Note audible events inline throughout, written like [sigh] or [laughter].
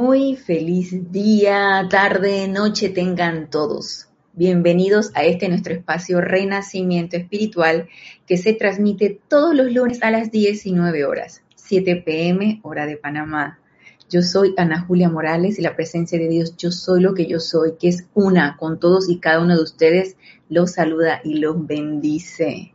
Muy feliz día, tarde, noche tengan todos. Bienvenidos a este nuestro espacio Renacimiento Espiritual que se transmite todos los lunes a las 19 horas, 7 pm hora de Panamá. Yo soy Ana Julia Morales y la presencia de Dios, yo soy lo que yo soy, que es una con todos y cada uno de ustedes, los saluda y los bendice.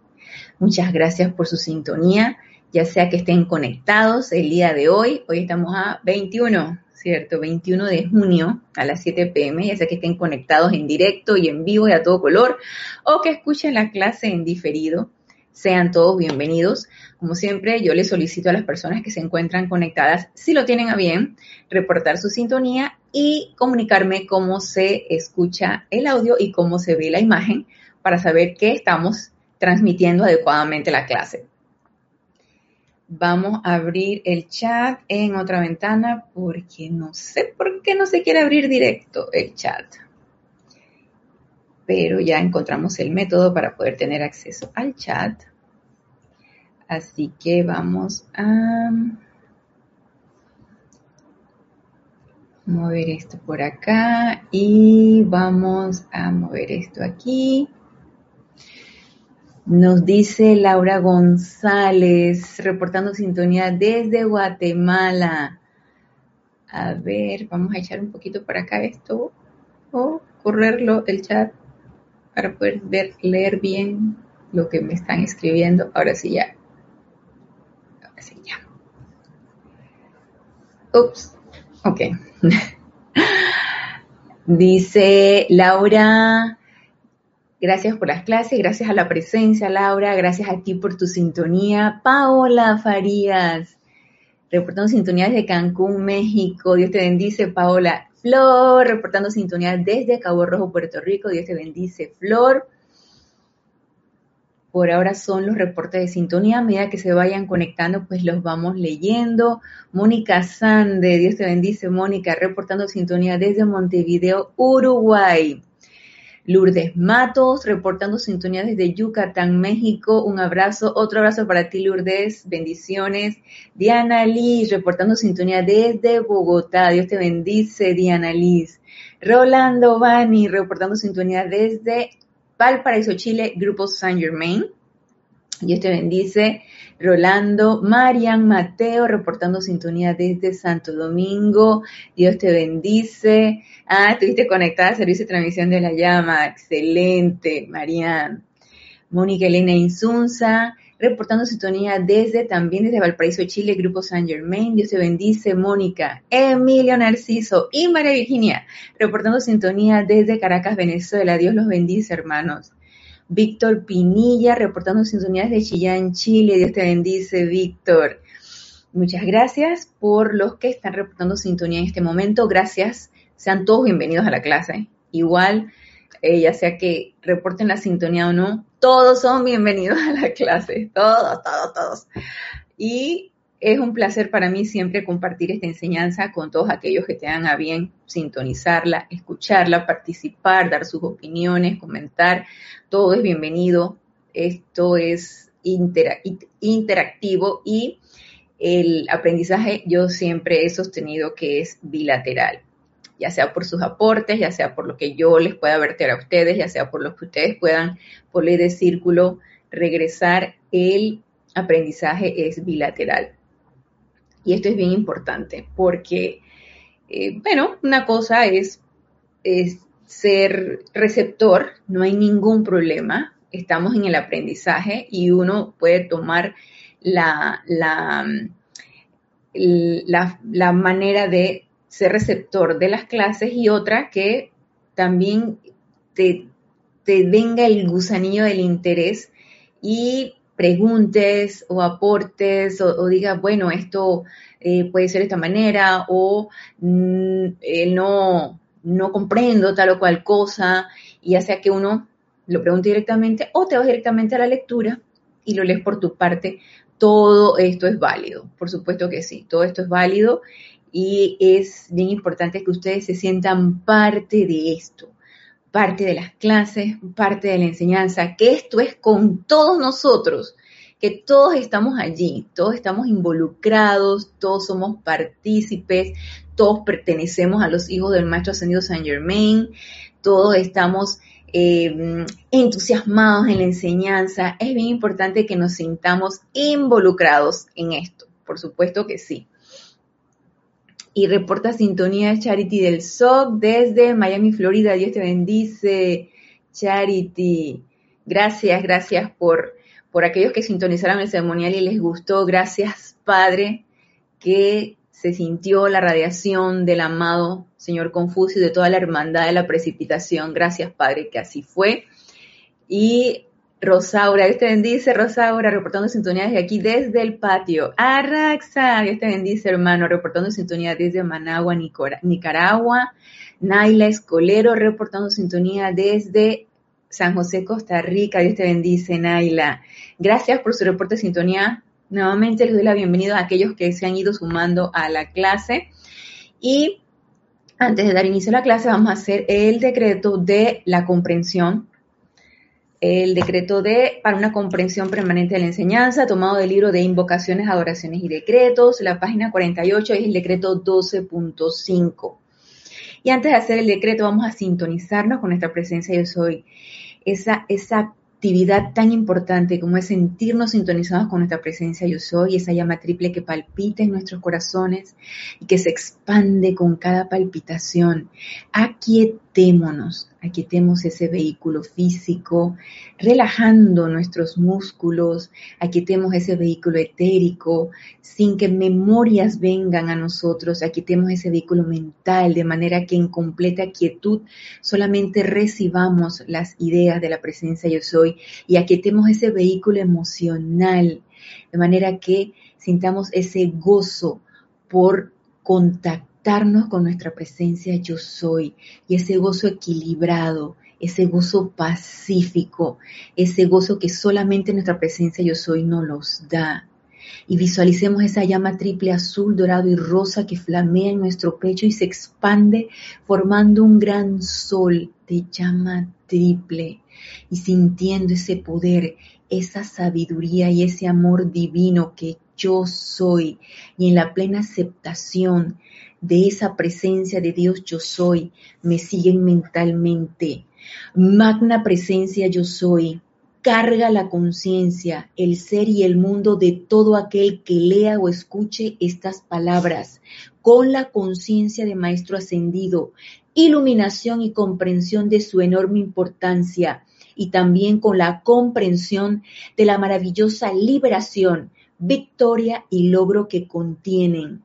Muchas gracias por su sintonía, ya sea que estén conectados el día de hoy, hoy estamos a 21 ¿cierto? 21 de junio a las 7 pm, ya sea que estén conectados en directo y en vivo y a todo color, o que escuchen la clase en diferido. Sean todos bienvenidos. Como siempre, yo les solicito a las personas que se encuentran conectadas, si lo tienen a bien, reportar su sintonía y comunicarme cómo se escucha el audio y cómo se ve la imagen para saber que estamos transmitiendo adecuadamente la clase. Vamos a abrir el chat en otra ventana porque no sé por qué no se quiere abrir directo el chat. Pero ya encontramos el método para poder tener acceso al chat. Así que vamos a mover esto por acá y vamos a mover esto aquí. Nos dice Laura González, reportando sintonía desde Guatemala. A ver, vamos a echar un poquito para acá esto o correrlo el chat para poder ver, leer bien lo que me están escribiendo. Ahora sí ya. Ahora sí ya. Ups. Ok. [laughs] Dice Laura, Gracias por las clases, gracias a la presencia, Laura, gracias a ti por tu sintonía. Paola Farías, reportando sintonía desde Cancún, México. Dios te bendice, Paola. Flor, reportando sintonía desde Cabo Rojo, Puerto Rico. Dios te bendice, Flor. Por ahora son los reportes de sintonía. A medida que se vayan conectando, pues los vamos leyendo. Mónica Sande, Dios te bendice, Mónica, reportando sintonía desde Montevideo, Uruguay. Lourdes Matos, reportando sintonía desde Yucatán, México. Un abrazo, otro abrazo para ti, Lourdes. Bendiciones. Diana Liz, reportando sintonía desde Bogotá. Dios te bendice, Diana Liz. Rolando Bani, reportando sintonía desde Valparaíso, Chile, Grupo Saint Germain. Dios te bendice. Rolando, Marian, Mateo, reportando sintonía desde Santo Domingo. Dios te bendice. Ah, estuviste conectada al servicio de transmisión de la llama. Excelente, Marian. Mónica Elena Insunza, reportando sintonía desde, también desde Valparaíso, Chile, Grupo San Germain. Dios te bendice, Mónica. Emilio Narciso y María Virginia, reportando sintonía desde Caracas, Venezuela. Dios los bendice, hermanos. Víctor Pinilla, reportando sintonías de Chillán, Chile. Dios te bendice, Víctor. Muchas gracias por los que están reportando sintonía en este momento. Gracias. Sean todos bienvenidos a la clase. Igual, eh, ya sea que reporten la sintonía o no, todos son bienvenidos a la clase. Todos, todos, todos. Y es un placer para mí siempre compartir esta enseñanza con todos aquellos que tengan a bien sintonizarla, escucharla, participar, dar sus opiniones, comentar. Todo es bienvenido. Esto es interactivo y el aprendizaje yo siempre he sostenido que es bilateral, ya sea por sus aportes, ya sea por lo que yo les pueda verter a ustedes, ya sea por lo que ustedes puedan, por ley de círculo, regresar. El aprendizaje es bilateral. Y esto es bien importante porque, eh, bueno, una cosa es, ser receptor, no hay ningún problema, estamos en el aprendizaje y uno puede tomar la, la, la, manera de ser receptor de las clases y otra que también te, te venga el gusanillo del interés y preguntes o aportes o, digas, bueno, esto eh, puede ser de esta manera o mm, eh, no, no comprendo tal o cual cosa, y ya sea que uno lo pregunte directamente o te vas directamente a la lectura y lo lees por tu parte, todo esto es válido, por supuesto que sí, todo esto es válido y es bien importante que ustedes se sientan parte de esto parte de las clases, parte de la enseñanza, que esto es con todos nosotros que todos estamos allí, todos estamos involucrados, todos somos partícipes, todos pertenecemos a los hijos del Maestro Ascendido Saint Germain, todos estamos eh, entusiasmados en la enseñanza. Es bien importante que nos sintamos involucrados en esto, por supuesto que sí. Y reporta sintonía Charity del SOC desde Miami, Florida. Dios te bendice, Charity. Gracias, gracias por por aquellos que sintonizaron el ceremonial y les gustó. Gracias, Padre, que se sintió la radiación del amado Señor Confucio y de toda la hermandad de la precipitación. Gracias, Padre, que así fue. Y Rosaura, Dios te bendice, Rosaura, reportando sintonía desde aquí, desde el patio. Arraxa, Dios te bendice, hermano, reportando sintonía desde Managua, Nicaragua. Naila Escolero, reportando sintonía desde San José, Costa Rica. Dios te bendice, Naila. Gracias por su reporte de sintonía. Nuevamente les doy la bienvenida a aquellos que se han ido sumando a la clase. Y antes de dar inicio a la clase, vamos a hacer el decreto de la comprensión. El decreto de para una comprensión permanente de la enseñanza, tomado del libro de invocaciones, adoraciones y decretos. La página 48 es el decreto 12.5. Y antes de hacer el decreto, vamos a sintonizarnos con nuestra presencia Yo Soy esa, esa actividad tan importante como es sentirnos sintonizados con nuestra presencia yo soy, esa llama triple que palpita en nuestros corazones y que se expande con cada palpitación. Aquietémonos, aquietemos ese vehículo físico, relajando nuestros músculos, aquietemos ese vehículo etérico, sin que memorias vengan a nosotros, aquietemos ese vehículo mental, de manera que en completa quietud solamente recibamos las ideas de la presencia yo soy y aquietemos ese vehículo emocional, de manera que sintamos ese gozo por contactar con nuestra presencia yo soy y ese gozo equilibrado, ese gozo pacífico, ese gozo que solamente nuestra presencia yo soy nos los da. Y visualicemos esa llama triple azul, dorado y rosa que flamea en nuestro pecho y se expande formando un gran sol de llama triple y sintiendo ese poder, esa sabiduría y ese amor divino que yo soy y en la plena aceptación de esa presencia de Dios yo soy, me siguen mentalmente. Magna presencia yo soy, carga la conciencia, el ser y el mundo de todo aquel que lea o escuche estas palabras, con la conciencia de Maestro Ascendido, iluminación y comprensión de su enorme importancia y también con la comprensión de la maravillosa liberación, victoria y logro que contienen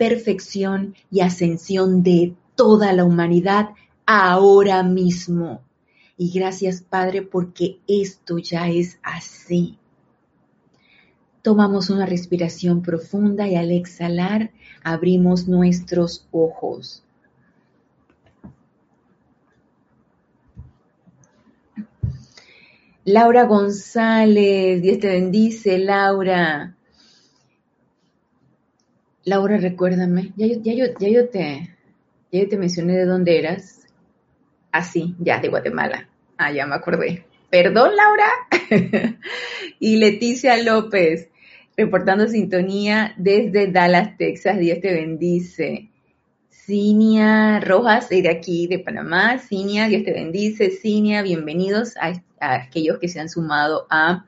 perfección y ascensión de toda la humanidad ahora mismo. Y gracias Padre porque esto ya es así. Tomamos una respiración profunda y al exhalar abrimos nuestros ojos. Laura González, Dios te bendice, Laura. Laura, recuérdame, ya yo, te, mencioné de dónde eras. Ah, sí, ya, de Guatemala. Ah, ya me acordé. Perdón, Laura. [laughs] y Leticia López, reportando sintonía desde Dallas, Texas. Dios te bendice. Cinia Rojas, de aquí, de Panamá. Cinia, Dios te bendice. Cinia, bienvenidos a, aquellos que se han sumado a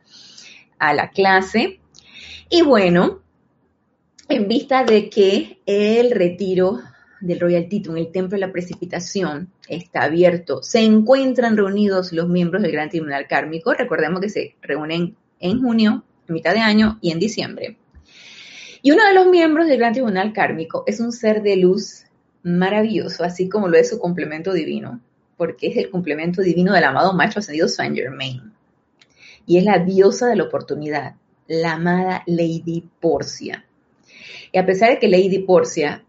la clase. Y bueno, en vista de que el retiro del Royal Tito en el Templo de la Precipitación está abierto, se encuentran reunidos los miembros del Gran Tribunal Kármico. Recordemos que se reúnen en junio, mitad de año y en diciembre. Y uno de los miembros del Gran Tribunal Kármico es un ser de luz maravilloso, así como lo es su complemento divino, porque es el complemento divino del amado Maestro Ascendido Saint Germain. Y es la diosa de la oportunidad, la amada Lady Porcia. Y a pesar de que Lady Porcia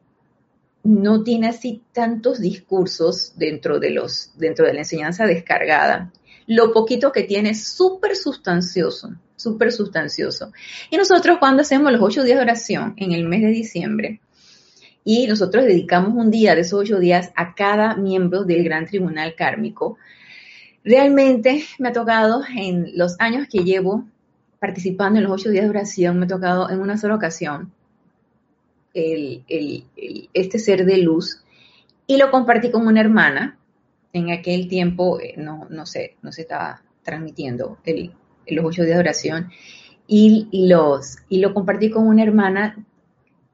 no tiene así tantos discursos dentro de, los, dentro de la enseñanza descargada, lo poquito que tiene es súper sustancioso, súper sustancioso. Y nosotros cuando hacemos los ocho días de oración en el mes de diciembre, y nosotros dedicamos un día de esos ocho días a cada miembro del Gran Tribunal Kármico, realmente me ha tocado en los años que llevo participando en los ocho días de oración, me ha tocado en una sola ocasión este ser de luz y lo compartí con una hermana. En aquel tiempo eh, no, no, sé, no se estaba transmitiendo el, los ocho días de oración y, los, y lo compartí con una hermana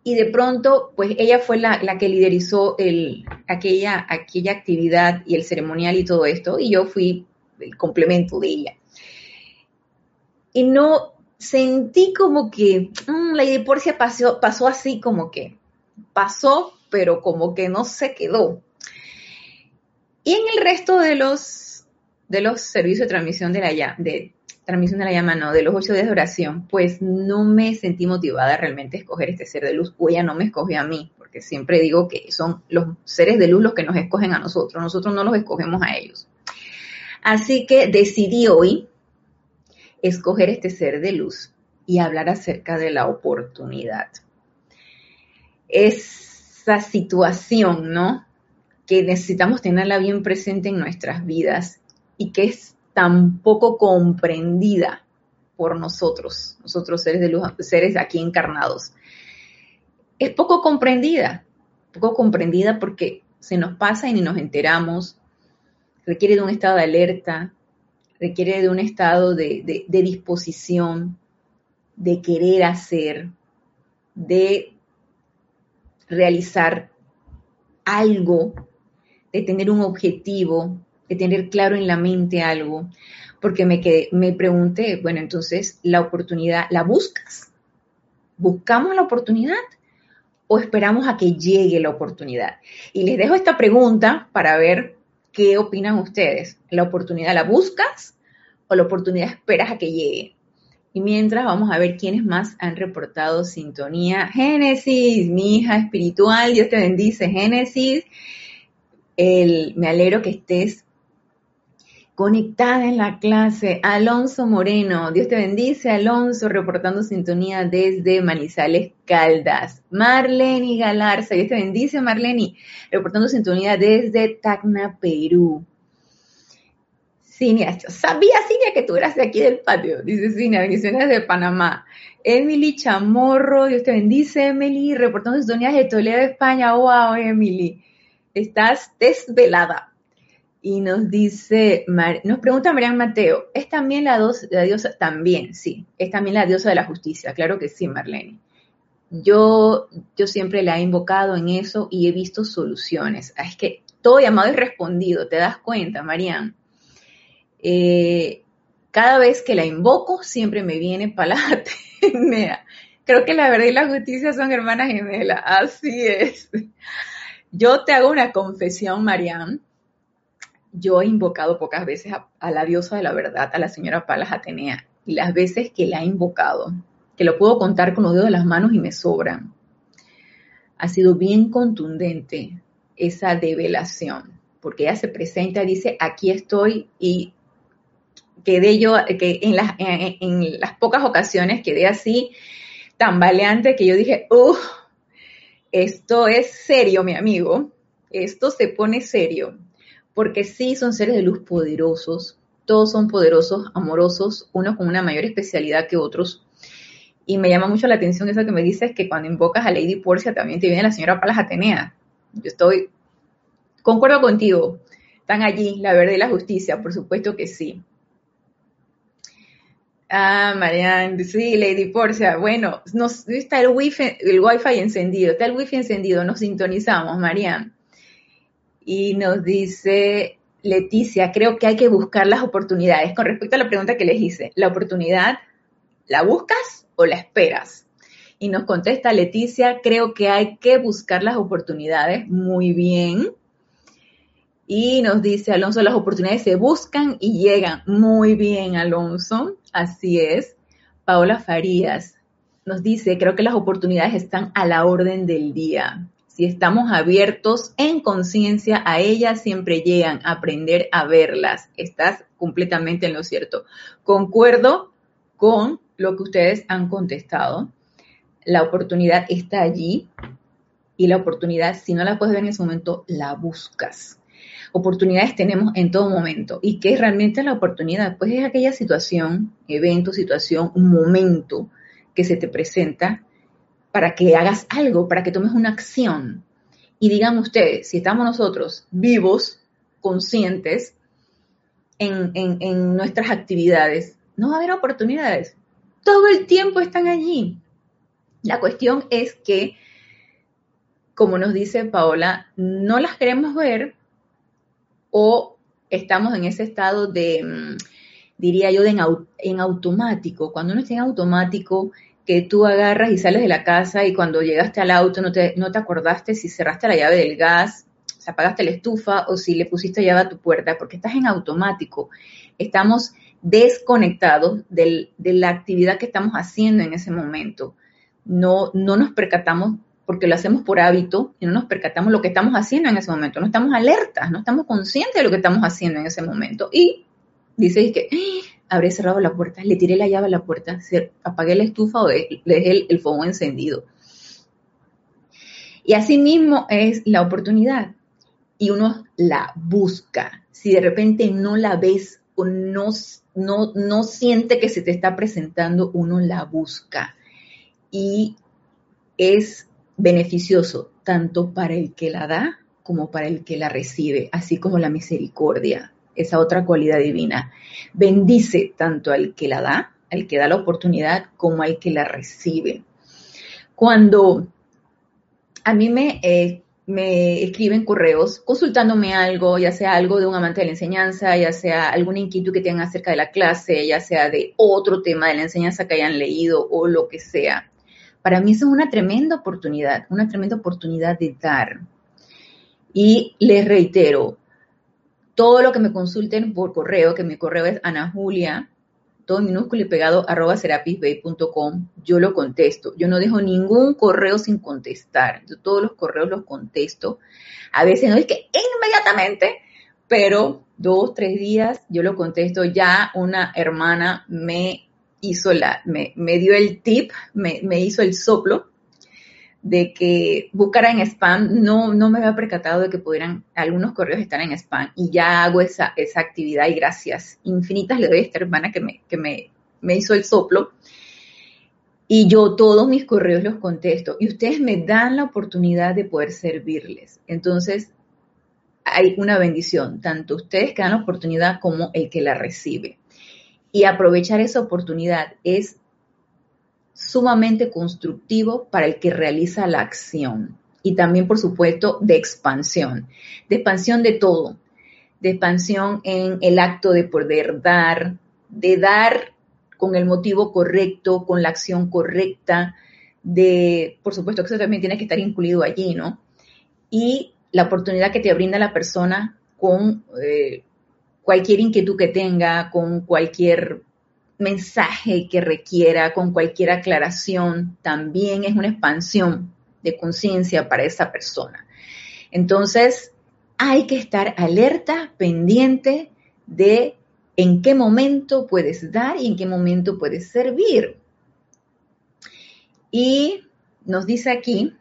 y de pronto, pues ella fue la, la que liderizó el, aquella, aquella actividad y el ceremonial y todo esto, y yo fui el complemento de ella. Y no, sentí como que mmm, Lady Porcia pasó, pasó así como que pasó, pero como que no se quedó. Y en el resto de los, de los servicios de transmisión de la, de transmisión de la llama, no, de los ocho días de oración, pues no me sentí motivada realmente a escoger este ser de luz, o ella no me escogió a mí, porque siempre digo que son los seres de luz los que nos escogen a nosotros, nosotros no los escogemos a ellos. Así que decidí hoy escoger este ser de luz y hablar acerca de la oportunidad. Esa situación, ¿no? Que necesitamos tenerla bien presente en nuestras vidas y que es tan poco comprendida por nosotros, nosotros seres de luz, seres aquí encarnados. Es poco comprendida, poco comprendida porque se nos pasa y ni nos enteramos, requiere de un estado de alerta, requiere de un estado de, disposición, de querer hacer, de realizar algo, de tener un objetivo, de tener claro en la mente algo, porque me, quedé, me pregunté, bueno, entonces, ¿la oportunidad la buscas? ¿Buscamos la oportunidad o esperamos a que llegue la oportunidad? Y les dejo esta pregunta para ver ¿Qué opinan ustedes? ¿La oportunidad la buscas o la oportunidad esperas a que llegue? Y mientras vamos a ver quiénes más han reportado sintonía. Génesis, mi hija espiritual, Dios te bendice, Génesis. me alegro que estés conectada en la clase. Alonso Moreno, Dios te bendice, Alonso, reportando sintonía desde Manizales Caldas. Marleni Galarza, Dios te bendice, Marleni, reportando sintonía desde Tacna, Perú. Cinia, sabía Cinia que tú eras de aquí del patio, dice Cinia, bendiciones de Panamá. Emily Chamorro, Dios te bendice, Emily, reportando sintonía de Toledo, España. Wow, Emily, estás desvelada y nos dice, nos pregunta Marian Mateo, ¿es también la, diosa? También, sí, es también la diosa de la justicia, claro que sí, Marlene. Yo, yo siempre la he invocado en eso y he visto soluciones. Ah, es que todo llamado es respondido, ¿te das cuenta, Marian? Eh, cada vez que la invoco, siempre me viene para la [laughs] Creo que la verdad y la justicia son hermanas gemelas, así es. Yo te hago una confesión, Marian yo he invocado pocas veces a, la diosa de la verdad, a la señora Palas Atenea, y las veces que la he invocado, que lo puedo contar con los dedos de las manos y me sobran, ha sido bien contundente esa develación, porque ella se presenta y dice, aquí estoy y quedé yo, que en las, en, las pocas ocasiones quedé así, tambaleante, que yo dije, uff, esto es serio, mi amigo, esto se pone serio porque sí son seres de luz poderosos, todos son poderosos, amorosos, unos con una mayor especialidad que otros. Y me llama mucho la atención eso que me dices que cuando invocas a Lady Porcia también te viene la señora Palas Atenea. Yo estoy, concuerdo contigo, están allí la verdad y la justicia, por supuesto que sí. Ah, Marianne, sí, Lady Porcia. Bueno, nos, está el wifi, el wifi encendido, está el wifi encendido, nos sintonizamos, Marianne. Y nos dice Leticia, creo que hay que buscar las oportunidades. Con respecto a la pregunta que les hice, ¿la oportunidad la buscas o la esperas? Y nos contesta Leticia, creo que hay que buscar las oportunidades. Muy bien. Y nos dice Alonso, las oportunidades se buscan y llegan. Muy bien, Alonso. Así es. Paola Farías nos dice, creo que las oportunidades están a la orden del día. Si estamos abiertos en conciencia a ellas, siempre llegan a aprender a verlas. Estás completamente en lo cierto. Concuerdo con lo que ustedes han contestado. La oportunidad está allí y la oportunidad, si no la puedes ver en ese momento, la buscas. Oportunidades tenemos en todo momento. ¿Y qué es realmente la oportunidad? Pues es aquella situación, evento, situación, momento que se te presenta para que hagas algo, para que tomes una acción. Y digan ustedes, si estamos nosotros vivos, conscientes en, nuestras actividades, no va a haber oportunidades. Todo el tiempo están allí. La cuestión es que, como nos dice Paola, no las queremos ver o estamos en ese estado de, mm, diría yo, en, automático. Cuando uno está en automático, que tú agarras y sales de la casa y cuando llegaste al auto no te, no te acordaste si cerraste la llave del gas, si apagaste la estufa o si le pusiste llave a tu puerta, porque estás en automático. Estamos desconectados de la actividad que estamos haciendo en ese momento. No, no nos percatamos porque lo hacemos por hábito y no nos percatamos lo que estamos haciendo en ese momento. No estamos alertas, no estamos conscientes de lo que estamos haciendo en ese momento. Y dices que. Habré cerrado la puerta, le tiré la llave a la puerta, apagué la estufa o dejé el, el fuego encendido. Y así mismo es la oportunidad. Y uno la busca. Si de repente no la ves o no, no, no siente que se te está presentando, uno la busca. Y es beneficioso tanto para el que la da como para el que la recibe, así como la misericordia, esa otra cualidad divina. Bendice tanto al que la da, al que da la oportunidad, como al que la recibe. Cuando a mí me, eh, me escriben correos consultándome algo, ya sea algo de un amante de la enseñanza, ya sea alguna inquietud que tengan acerca de la clase, ya sea de otro tema de la enseñanza que hayan leído o lo que sea. Para mí eso es una tremenda oportunidad, una tremenda oportunidad de dar. Y les reitero, todo lo que me consulten por correo, que mi correo es Ana Julia, todo minúsculo y pegado, arroba serapisbay.com, yo lo contesto. Yo no dejo ningún correo sin contestar. Yo todos los correos los contesto. A veces no es que inmediatamente, pero dos, tres días yo lo contesto. Ya una hermana me hizo la, me, dio el tip, me, hizo el soplo de que buscara en spam, no, no me había percatado de que pudieran algunos correos estar en spam y ya hago esa, esa actividad y gracias infinitas le doy a esta hermana que me, que me, me hizo el soplo. Y yo todos mis correos los contesto y ustedes me dan la oportunidad de poder servirles. Entonces, hay una bendición, tanto ustedes que dan la oportunidad como el que la recibe y aprovechar esa oportunidad es sumamente constructivo para el que realiza la acción. Y también, por supuesto, de expansión, de expansión de todo, de expansión en el acto de poder dar, de dar con el motivo correcto, con la acción correcta, de, por supuesto que eso también tiene que estar incluido allí, ¿no? Y la oportunidad que te brinda la persona con eh, cualquier inquietud que tenga, con cualquier mensaje que requiera, con cualquier aclaración, también es una expansión de conciencia para esa persona. Entonces, hay que estar alerta, pendiente de en qué momento puedes dar y en qué momento puedes servir. Y nos dice aquí,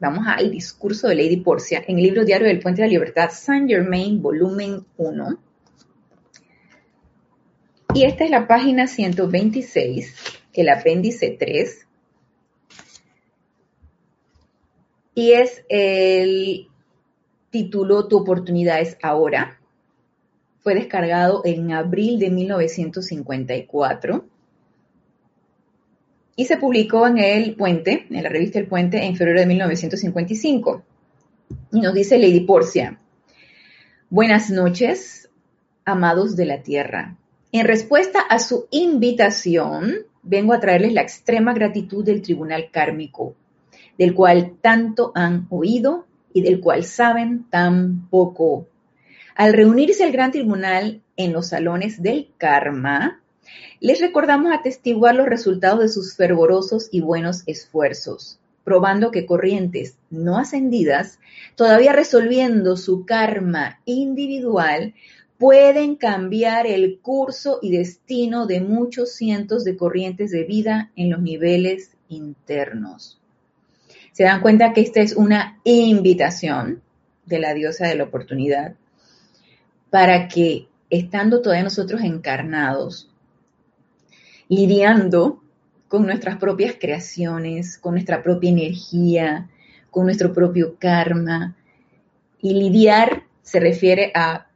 vamos al discurso de Lady Porcia, en el libro diario del Puente de la Libertad, Saint Germain, volumen 1, y esta es la página 126, el apéndice 3. Y es el título Tu oportunidad es ahora. Fue descargado en abril de 1954 y se publicó en El Puente, en la revista El Puente, en febrero de 1955. Y nos dice Lady Porcia, buenas noches, amados de la tierra. En respuesta a su invitación, vengo a traerles la extrema gratitud del Tribunal Kármico, del cual tanto han oído y del cual saben tan poco. Al reunirse el Gran Tribunal en los salones del Karma, Les recordamos atestiguar los resultados de sus fervorosos y buenos esfuerzos, probando que corrientes no ascendidas, todavía resolviendo su karma individual, pueden cambiar el curso y destino de muchos cientos de corrientes de vida en los niveles internos. Se dan cuenta que esta es una invitación de la diosa de la oportunidad para que, estando todavía nosotros encarnados, lidiando con nuestras propias creaciones, con nuestra propia energía, con nuestro propio karma, y lidiar se refiere a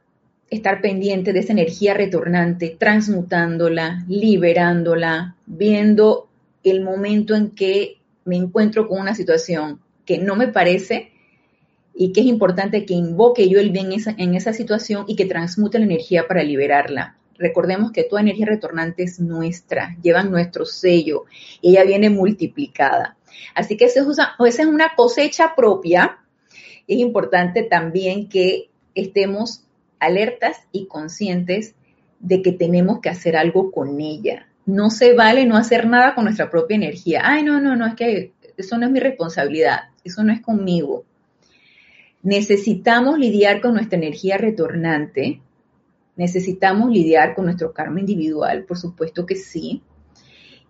estar pendiente de esa energía retornante, transmutándola, liberándola, viendo el momento en que me encuentro con una situación que no me parece y que es importante que invoque yo el bien en esa, situación y que transmute la energía para liberarla. Recordemos que toda energía retornante es nuestra, llevan nuestro sello, y ella viene multiplicada. Así que esa es una cosecha propia. Es importante también que estemos alertas y conscientes de que tenemos que hacer algo con ella. No se vale no hacer nada con nuestra propia energía. Ay, no, no, no, es que eso no es mi responsabilidad, eso no es conmigo. Necesitamos lidiar con nuestra energía retornante, necesitamos lidiar con nuestro karma individual, por supuesto que sí,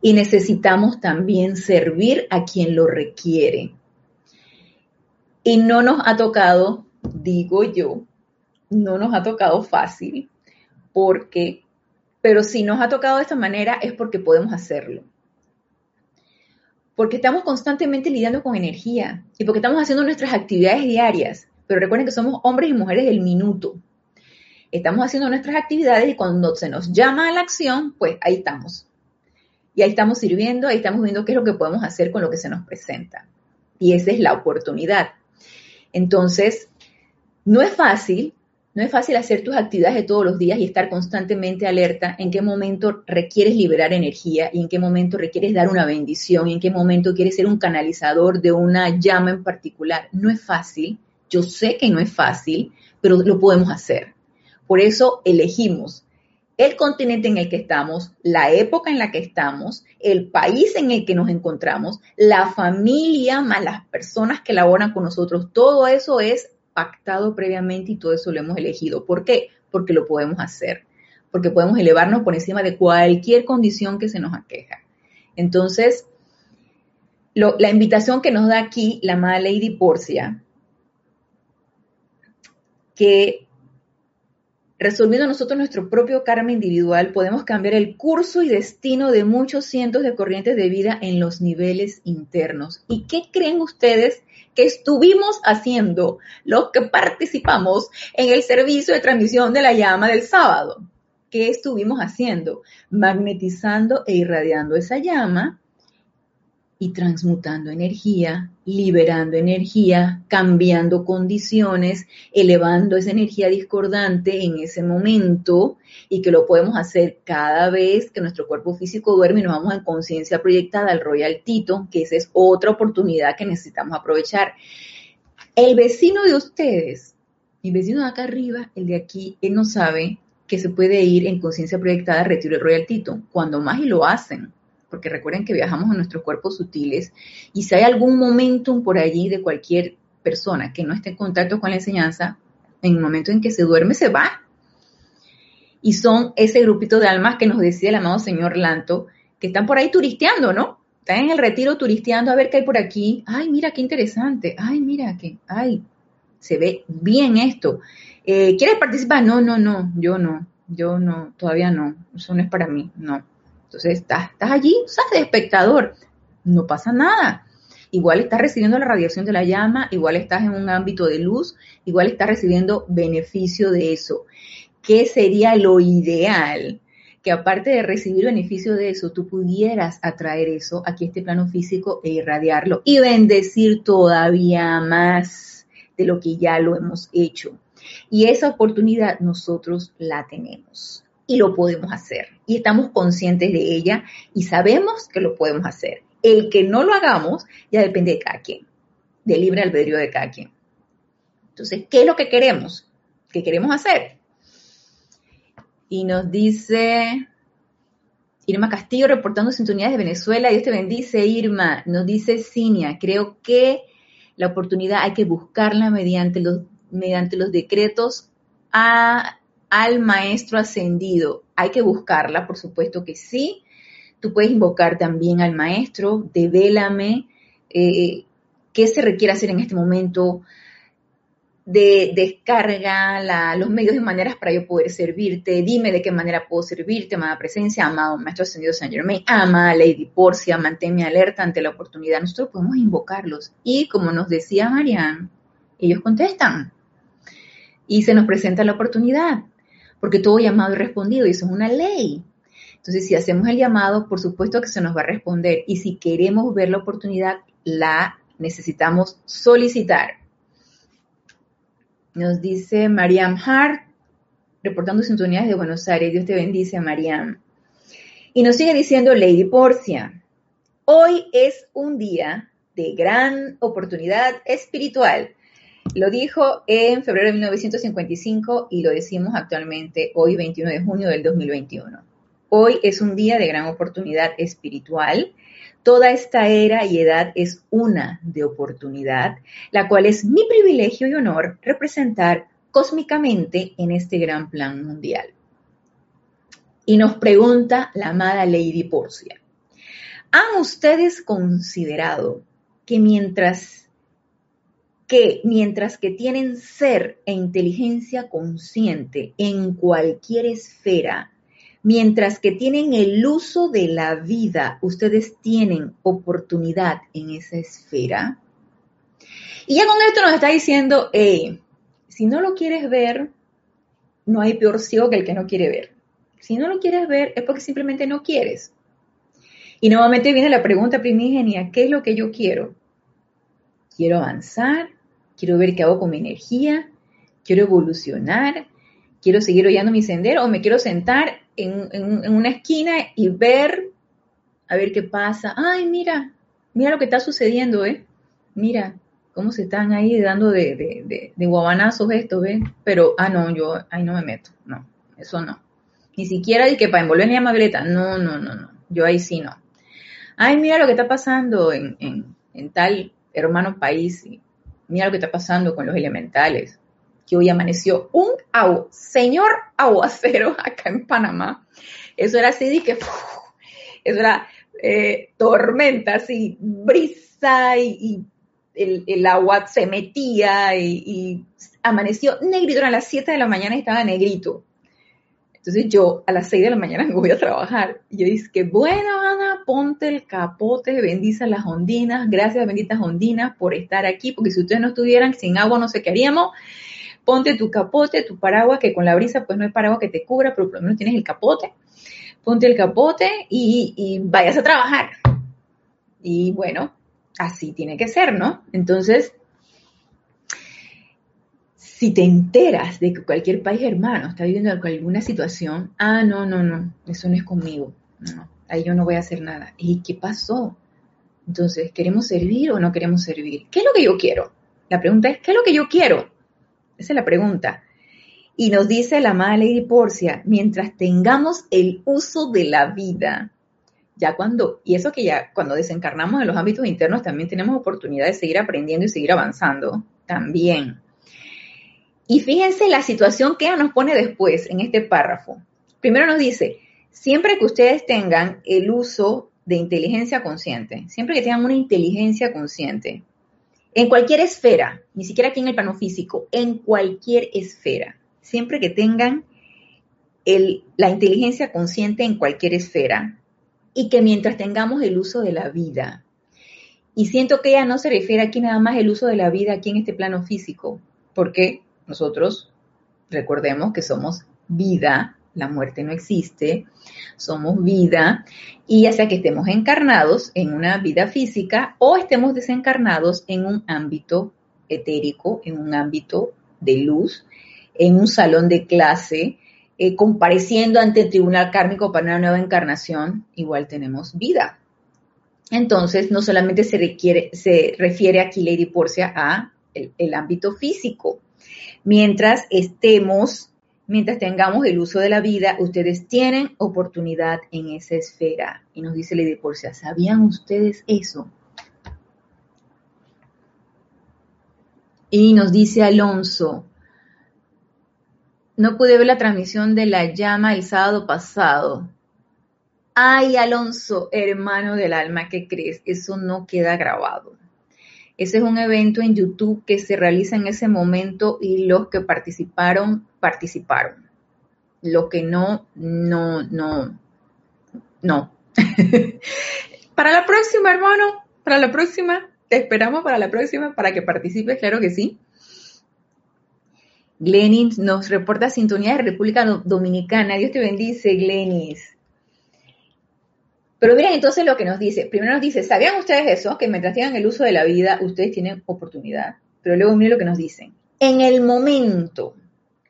y necesitamos también servir a quien lo requiere. Y no nos ha tocado, digo yo, no nos ha tocado fácil, porque, pero si nos ha tocado de esta manera es porque podemos hacerlo. Porque estamos constantemente lidiando con energía y porque estamos haciendo nuestras actividades diarias. Pero recuerden que somos hombres y mujeres del minuto. Estamos haciendo nuestras actividades y cuando se nos llama a la acción, pues ahí estamos. Y ahí estamos sirviendo, ahí estamos viendo qué es lo que podemos hacer con lo que se nos presenta. Y esa es la oportunidad. Entonces, no es fácil, no es fácil hacer tus actividades de todos los días y estar constantemente alerta en qué momento requieres liberar energía y en qué momento requieres dar una bendición y en qué momento quieres ser un canalizador de una llama en particular. No es fácil, yo sé que no es fácil, pero lo podemos hacer. Por eso elegimos el continente en el que estamos, la época en la que estamos, el país en el que nos encontramos, la familia más las personas que laboran con nosotros, todo eso es pactado previamente y todo eso lo hemos elegido. ¿Por qué? Porque lo podemos hacer, porque podemos elevarnos por encima de cualquier condición que se nos aqueja. Entonces, la invitación que nos da aquí la amada Lady Porcia, que resolviendo nosotros nuestro propio karma individual, podemos cambiar el curso y destino de muchos cientos de corrientes de vida en los niveles internos. ¿Y qué creen ustedes que estuvimos haciendo los que participamos en el servicio de transmisión de la llama del sábado. ¿Qué estuvimos haciendo? Magnetizando e irradiando esa llama y transmutando energía, liberando energía, cambiando condiciones, elevando esa energía discordante en ese momento y que lo podemos hacer cada vez que nuestro cuerpo físico duerme y nos vamos en conciencia proyectada al Royal Tito, que esa es otra oportunidad que necesitamos aprovechar. El vecino de ustedes, mi vecino de acá arriba, el de aquí, él no sabe que se puede ir en conciencia proyectada a retiro el Royal Tito, cuando más y lo hacen porque recuerden que viajamos en nuestros cuerpos sutiles y si hay algún momentum por allí de cualquier persona que no esté en contacto con la enseñanza, en el momento en que se duerme se va. Y son ese grupito de almas que nos decía el amado señor Lanto, que están por ahí turisteando, ¿no? Están en el retiro turisteando a ver qué hay por aquí. Ay, mira qué interesante. Ay, mira que, ay, se ve bien esto. Eh, ¿Quieres participar? No, no, no, yo no, yo no, todavía no. Eso no es para mí, no. Entonces, estás, allí, estás de espectador, no pasa nada. Igual estás recibiendo la radiación de la llama, igual estás en un ámbito de luz, igual estás recibiendo beneficio de eso. ¿Qué sería lo ideal? Que aparte de recibir beneficio de eso, tú pudieras atraer eso aquí a este plano físico e irradiarlo y bendecir todavía más de lo que ya lo hemos hecho. Y esa oportunidad nosotros la tenemos y lo podemos hacer. Y estamos conscientes de ella y sabemos que lo podemos hacer. El que no lo hagamos ya depende de cada quien, del libre albedrío de cada quien. Entonces, ¿qué es lo que queremos? ¿Qué queremos hacer? Y nos dice Irma Castillo reportando sintonías de Venezuela. Dios te bendice, Irma. Nos dice Cinia, creo que la oportunidad hay que buscarla mediante los, mediante los decretos al maestro ascendido. Hay que buscarla, por supuesto que sí. Tú puedes invocar también al maestro, devélame eh, qué se requiere hacer en este momento, de descarga los medios y maneras para yo poder servirte, dime de qué manera puedo servirte, amada presencia, amado Maestro Ascendido San Germain, ama Lady Porcia, manténme alerta ante la oportunidad. Nosotros podemos invocarlos y como nos decía Marianne, ellos contestan y se nos presenta la oportunidad, porque todo llamado y respondido, y eso es una ley. Entonces, si hacemos el llamado, por supuesto que se nos va a responder y si queremos ver la oportunidad, la necesitamos solicitar. Nos dice Mariam Hart, reportando sintonías de Buenos Aires. Dios te bendice, Mariam. Y nos sigue diciendo Lady Porcia. Hoy es un día de gran oportunidad espiritual. Lo dijo en febrero de 1955 y lo decimos actualmente hoy 21 de junio del 2021. Hoy es un día de gran oportunidad espiritual Toda esta era y edad es una de oportunidad, la cual es mi privilegio y honor representar cósmicamente en este gran plan mundial. Y nos pregunta la amada Lady Porcia, ¿han ustedes considerado que mientras que mientras que tienen ser e inteligencia consciente en cualquier esfera, Mientras que tienen el uso de la vida, ustedes tienen oportunidad en esa esfera. Y ya con esto nos está diciendo, hey, si no lo quieres ver, no hay peor ciego que el que no quiere ver. Si no lo quieres ver es porque simplemente no quieres. Y nuevamente viene la pregunta primigenia, ¿qué es lo que yo quiero? Quiero avanzar, quiero ver qué hago con mi energía, quiero evolucionar, quiero seguir oyendo mi sendero o me quiero sentar en, una esquina y ver, a ver qué pasa. Ay, mira, mira lo que está sucediendo, ¿eh? Mira cómo se están ahí dando de, de, de, guabanazos esto, ¿ves? Pero, ah, no, yo ahí no me meto, no, eso no. Ni siquiera de que para envolver mi amagleta, no, no, no, no, yo ahí sí no. Ay, mira lo que está pasando en, en, en tal hermano país, mira lo que está pasando con los elementales, que hoy amaneció un agua, señor aguacero [laughs] acá en Panamá. Eso era así, que eso era eh, tormenta, así, brisa y, el, agua se metía y, amaneció negrito. a las 7 de la mañana estaba negrito. Entonces yo a las 6 de la mañana me [laughs] voy a trabajar. Y yo dije, que bueno, Ana, ponte el capote, bendice las ondinas, gracias benditas ondinas por estar aquí, porque si ustedes no estuvieran sin agua no sé qué haríamos ponte tu capote, tu paraguas, que con la brisa pues no hay paraguas que te cubra, pero por lo menos tienes el capote. Ponte el capote y, vayas a trabajar. Y bueno, así tiene que ser, ¿no? Entonces, si te enteras de que cualquier país hermano está viviendo alguna situación, ah, no, no, no, eso no es conmigo, no, ahí yo no voy a hacer nada. ¿Y qué pasó? Entonces, ¿queremos servir o no queremos servir? ¿Qué es lo que yo quiero? La pregunta es, ¿qué es lo que yo quiero? Esa es la pregunta. Y nos dice la amada Lady Porcia, mientras tengamos el uso de la vida, ya cuando, y eso que ya cuando desencarnamos en los ámbitos internos también tenemos oportunidad de seguir aprendiendo y seguir avanzando, también. Y fíjense la situación que nos pone después en este párrafo. Primero nos dice, siempre que ustedes tengan el uso de inteligencia consciente, siempre que tengan una inteligencia consciente, en cualquier esfera, ni siquiera aquí en el plano físico, en cualquier esfera, siempre que tengan la inteligencia consciente en cualquier esfera y que mientras tengamos el uso de la vida, y siento que ella no se refiere aquí nada más el uso de la vida aquí en este plano físico, porque nosotros recordemos que somos vida la muerte no existe, somos vida, y ya sea que estemos encarnados en una vida física o estemos desencarnados en un ámbito etérico, en un ámbito de luz, en un salón de clase, eh, compareciendo ante el tribunal kármico para una nueva encarnación, igual tenemos vida. Entonces, no solamente se, requiere, se refiere aquí Lady Porcia a el ámbito físico. Mientras estemos mientras tengamos el uso de la vida, ustedes tienen oportunidad en esa esfera. Y nos dice Lady Porcia, ¿sabían ustedes eso? Y nos dice Alonso, no pude ver la transmisión de la llama el sábado pasado. Ay, Alonso, hermano del alma, ¿qué crees? Eso no queda grabado. Ese es un evento en YouTube que se realiza en ese momento y los que participaron, participaron. Los que no, no, no, no. [laughs] para la próxima, hermano, para la próxima, te esperamos para la próxima para que participes, claro que sí. Glenis nos reporta sintonía de República Dominicana. Dios te bendice, Glenis. Pero miren entonces lo que nos dice. Primero nos dice, ¿sabían ustedes eso? Que mientras tengan el uso de la vida, ustedes tienen oportunidad. Pero luego miren lo que nos dicen. En el momento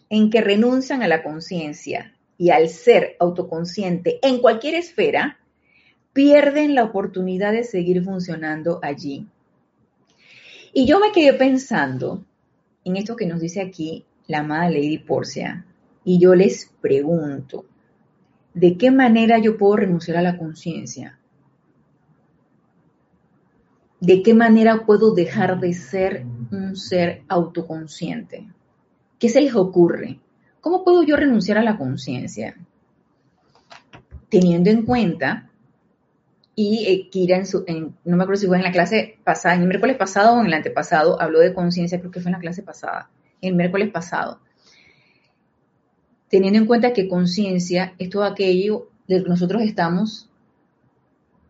en que renuncian a la conciencia y al ser autoconsciente en cualquier esfera, pierden la oportunidad de seguir funcionando allí. Y yo me quedé pensando en esto que nos dice aquí la amada Lady Porcia, y yo les pregunto, ¿de qué manera yo puedo renunciar a la conciencia? ¿De qué manera puedo dejar de ser un ser autoconsciente? ¿Qué se les ocurre? ¿Cómo puedo yo renunciar a la conciencia? Teniendo en cuenta, y eh, Kira, en su, no me acuerdo si fue en la clase pasada, en el miércoles pasado o en el antepasado, habló de conciencia, creo que fue en la clase pasada, el miércoles pasado teniendo en cuenta que conciencia es todo aquello de que nosotros estamos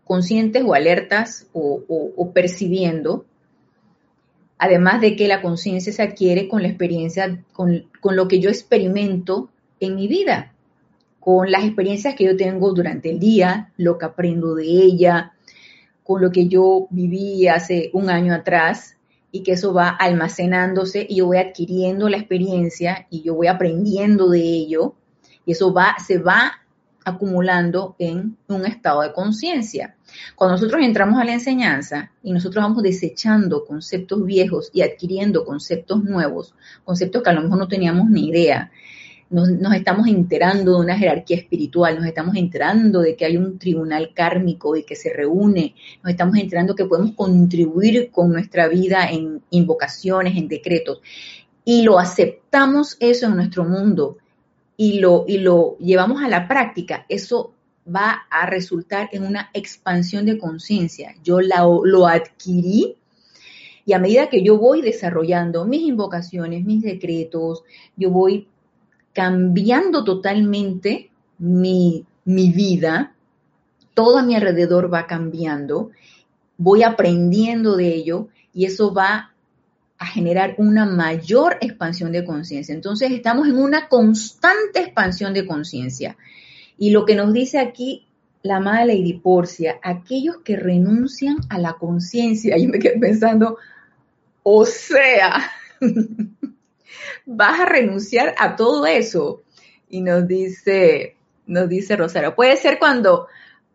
conscientes o alertas o, percibiendo, además de que la conciencia se adquiere con la experiencia, con, con lo que yo experimento en mi vida, con las experiencias que yo tengo durante el día, lo que aprendo de ella, con lo que yo viví hace un año atrás, y que eso va almacenándose y yo voy adquiriendo la experiencia y yo voy aprendiendo de ello y eso va, se va acumulando en un estado de conciencia. Cuando nosotros entramos a la enseñanza y nosotros vamos desechando conceptos viejos y adquiriendo conceptos nuevos, conceptos que a lo mejor no teníamos ni idea, nos, estamos enterando de una jerarquía espiritual, nos estamos enterando de que hay un tribunal kármico y que se reúne, nos estamos enterando que podemos contribuir con nuestra vida en invocaciones, en decretos, y lo aceptamos eso en nuestro mundo y lo, y lo llevamos a la práctica, eso va a resultar en una expansión de conciencia. Yo lo adquirí y a medida que yo voy desarrollando mis invocaciones, mis decretos, yo voy cambiando totalmente mi, vida, todo a mi alrededor va cambiando, voy aprendiendo de ello y eso va a generar una mayor expansión de conciencia. Entonces estamos en una constante expansión de conciencia. Y lo que nos dice aquí la amada Lady Porcia, aquellos que renuncian a la conciencia, [laughs] yo me quedé pensando, o sea, [laughs] vas a renunciar a todo eso. Y nos dice, nos dice Rosario, puede ser cuando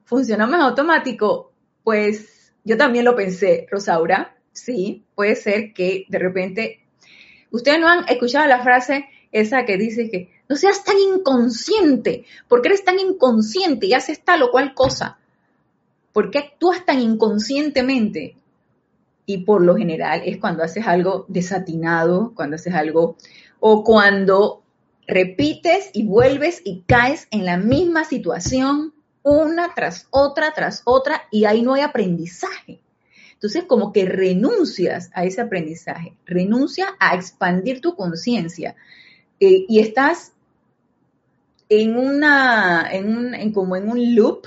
funcionamos en automático, pues yo también lo pensé, Rosaura, sí, puede ser que de repente, ustedes no han escuchado la frase esa que dice que no seas tan inconsciente, porque eres tan inconsciente y haces tal o cual cosa? ¿Por qué actúas tan inconscientemente? Y por lo general es cuando haces algo desatinado, cuando haces algo o cuando repites y vuelves y caes en la misma situación una tras otra, tras otra y ahí no hay aprendizaje. Entonces como que renuncias a ese aprendizaje, renuncia a expandir tu conciencia eh, y estás en una, en un, como en un loop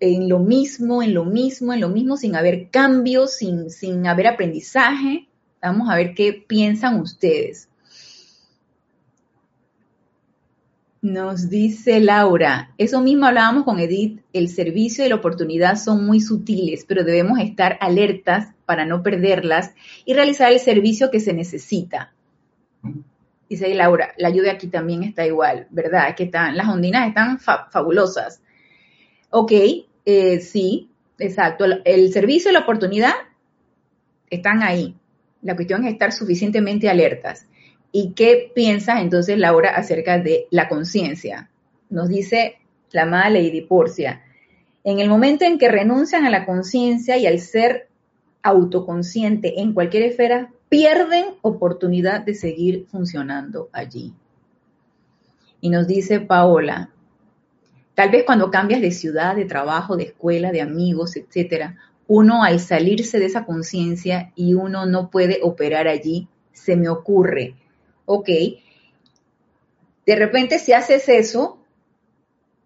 en lo mismo, en lo mismo, en lo mismo, sin haber cambios, sin, sin haber aprendizaje. Vamos a ver qué piensan ustedes. Nos dice Laura, eso mismo hablábamos con Edith, el servicio y la oportunidad son muy sutiles, pero debemos estar alertas para no perderlas y realizar el servicio que se necesita. Dice Laura, la lluvia aquí también está igual, ¿verdad? Que están, las ondinas están fabulosas. Ok, eh, sí, exacto. El, servicio y la oportunidad están ahí. La cuestión es estar suficientemente alertas. ¿Y qué piensas entonces, Laura, acerca de la conciencia? Nos dice la amada Lady Porcia. En el momento en que renuncian a la conciencia y al ser autoconsciente en cualquier esfera, pierden oportunidad de seguir funcionando allí. Y nos dice Paola, tal vez cuando cambias de ciudad, de trabajo, de escuela, de amigos, etcétera, uno al salirse de esa conciencia y uno no puede operar allí, se me ocurre, ok, de repente si haces eso,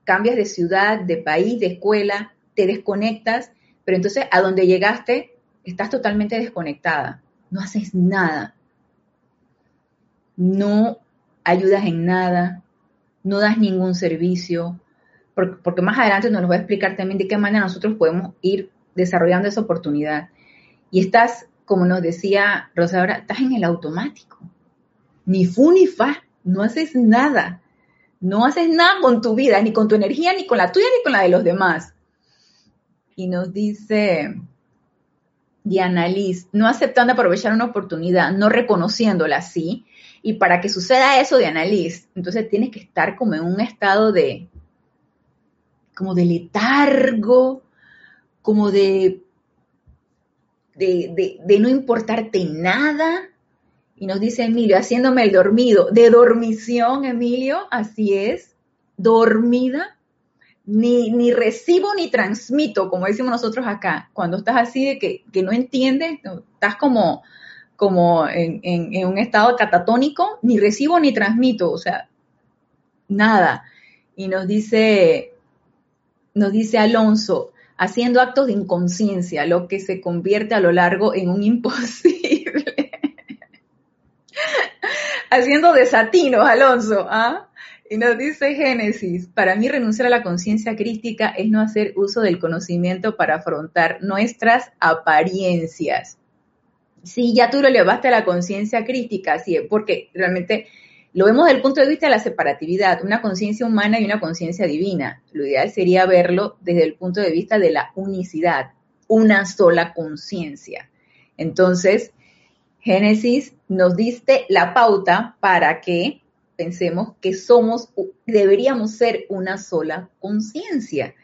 cambias de ciudad, de país, de escuela, te desconectas, pero entonces a donde llegaste estás totalmente desconectada, no haces nada, no ayudas en nada, no das ningún servicio, porque, más adelante nos va a explicar también de qué manera nosotros podemos ir desarrollando esa oportunidad. Y estás, como nos decía Rosa, ahora estás en el automático. Ni fu ni fa, no haces nada. No haces nada con tu vida, ni con tu energía, ni con la tuya, ni con la de los demás. Y nos dice Diana Liz, no aceptando aprovechar una oportunidad, no reconociéndola así. Y para que suceda eso, Diana Liz, entonces tienes que estar como en un estado de, como de letargo, como de, de, de, no importarte nada. Y nos dice Emilio, haciéndome el dormido, de dormición, Emilio, así es, dormida, ni, ni, recibo ni transmito, como decimos nosotros acá, cuando estás así de que, que no entiendes, estás como, como en, en, en, un estado catatónico, ni recibo ni transmito, o sea, nada. Y nos dice, nos dice Alonso, haciendo actos de inconsciencia, lo que se convierte a lo largo en un [laughs] imposible. haciendo desatinos, Alonso, ¿ah? Y nos dice Génesis, para mí renunciar a la conciencia crística es no hacer uso del conocimiento para afrontar nuestras apariencias. Sí, ya tú lo llevaste a la conciencia crítica, sí, porque realmente lo vemos desde el punto de vista de la separatividad, una conciencia humana y una conciencia divina. Lo ideal sería verlo desde el punto de vista de la unicidad, una sola conciencia. Entonces, Génesis nos diste la pauta para que pensemos que somos, deberíamos ser una sola conciencia.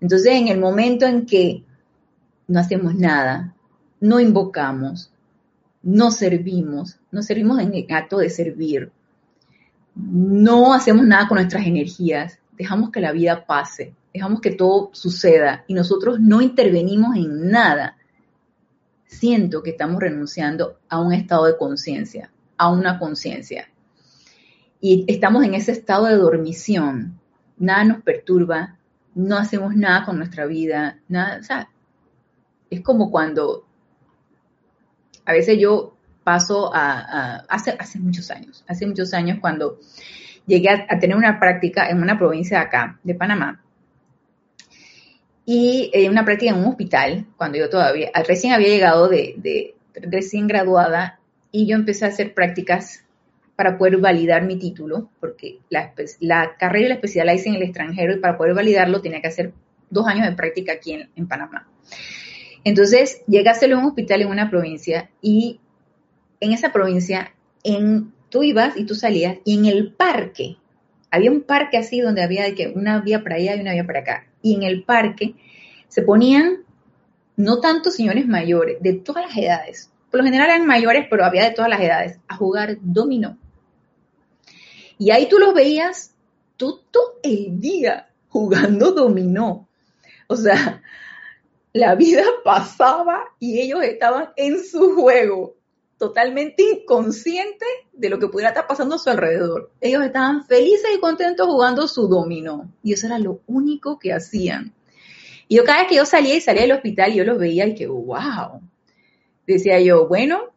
Entonces, en el momento en que no hacemos nada, no invocamos, no servimos, no servimos en el acto de servir, no hacemos nada con nuestras energías, dejamos que la vida pase, dejamos que todo suceda y nosotros no intervenimos en nada, siento que estamos renunciando a un estado de conciencia, a una conciencia. Y estamos en ese estado de dormición. Nada nos perturba, no hacemos nada con nuestra vida, nada, o sea, es como cuando a veces yo paso a, hace, hace muchos años, hace muchos años cuando llegué a, tener una práctica en una provincia de acá, de Panamá, y eh, una práctica en un hospital, cuando yo todavía, recién había llegado de, recién graduada, y yo empecé a hacer prácticas para poder validar mi título, porque la, la carrera y la especialidad la hice en el extranjero y para poder validarlo tenía que hacer dos años de práctica aquí en, en Panamá. Entonces, llegué a hacerlo en un hospital en una provincia y en esa provincia, en, tú ibas y tú salías, y en el parque, había un parque así donde había que una vía para allá y una vía para acá, y en el parque se ponían no tantos señores mayores, de todas las edades, por lo general eran mayores, pero había de todas las edades, a jugar dominó. Y ahí tú los veías todo el día jugando dominó. O sea, la vida [laughs] pasaba y ellos estaban en su juego totalmente inconsciente de lo que pudiera estar pasando a su alrededor. Ellos estaban felices y contentos jugando su dominó. Y eso era lo único que hacían. Y yo cada vez que yo salía y salía del hospital, yo los veía y que, wow. Decía yo, bueno,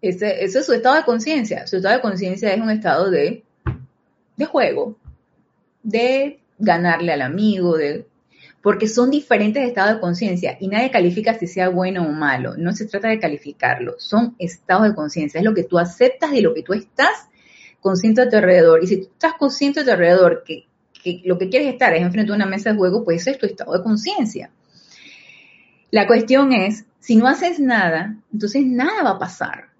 ese, ese es su estado de conciencia. Su estado de conciencia es un estado de, de juego, de ganarle al amigo, de porque son diferentes estados de conciencia y nadie califica si sea bueno o malo. No se trata de calificarlo, son estados de conciencia. Es lo que tú aceptas de lo que tú estás consciente de tu alrededor. Y si tú estás consciente de tu alrededor que, lo que quieres estar es enfrente de una mesa de juego, pues ese es tu estado de conciencia. La cuestión es, si no haces nada, entonces nada va a pasar.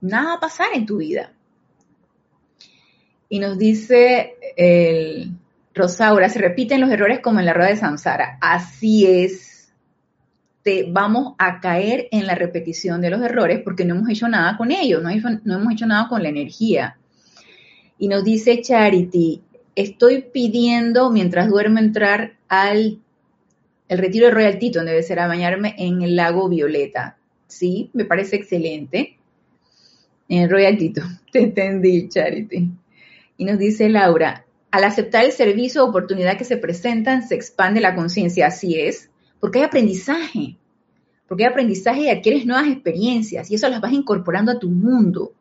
Nada va a pasar en tu vida. Y nos dice el Rosaura, se repiten los errores como en la rueda de Samsara. Así es. Te vamos a caer en la repetición de los errores porque no hemos hecho nada con ellos, no, hemos hecho nada con la energía. Y nos dice Charity, estoy pidiendo mientras duermo entrar al el retiro de Royal Tito, debe ser a bañarme en el lago Violeta. Sí, me parece excelente. En Royal Tito, [laughs] te entendí, Charity. Y nos dice Laura, al aceptar el servicio o oportunidad que se presentan, se expande la conciencia. Así es, porque hay aprendizaje. Porque hay aprendizaje y adquieres nuevas experiencias y eso las vas incorporando a tu mundo.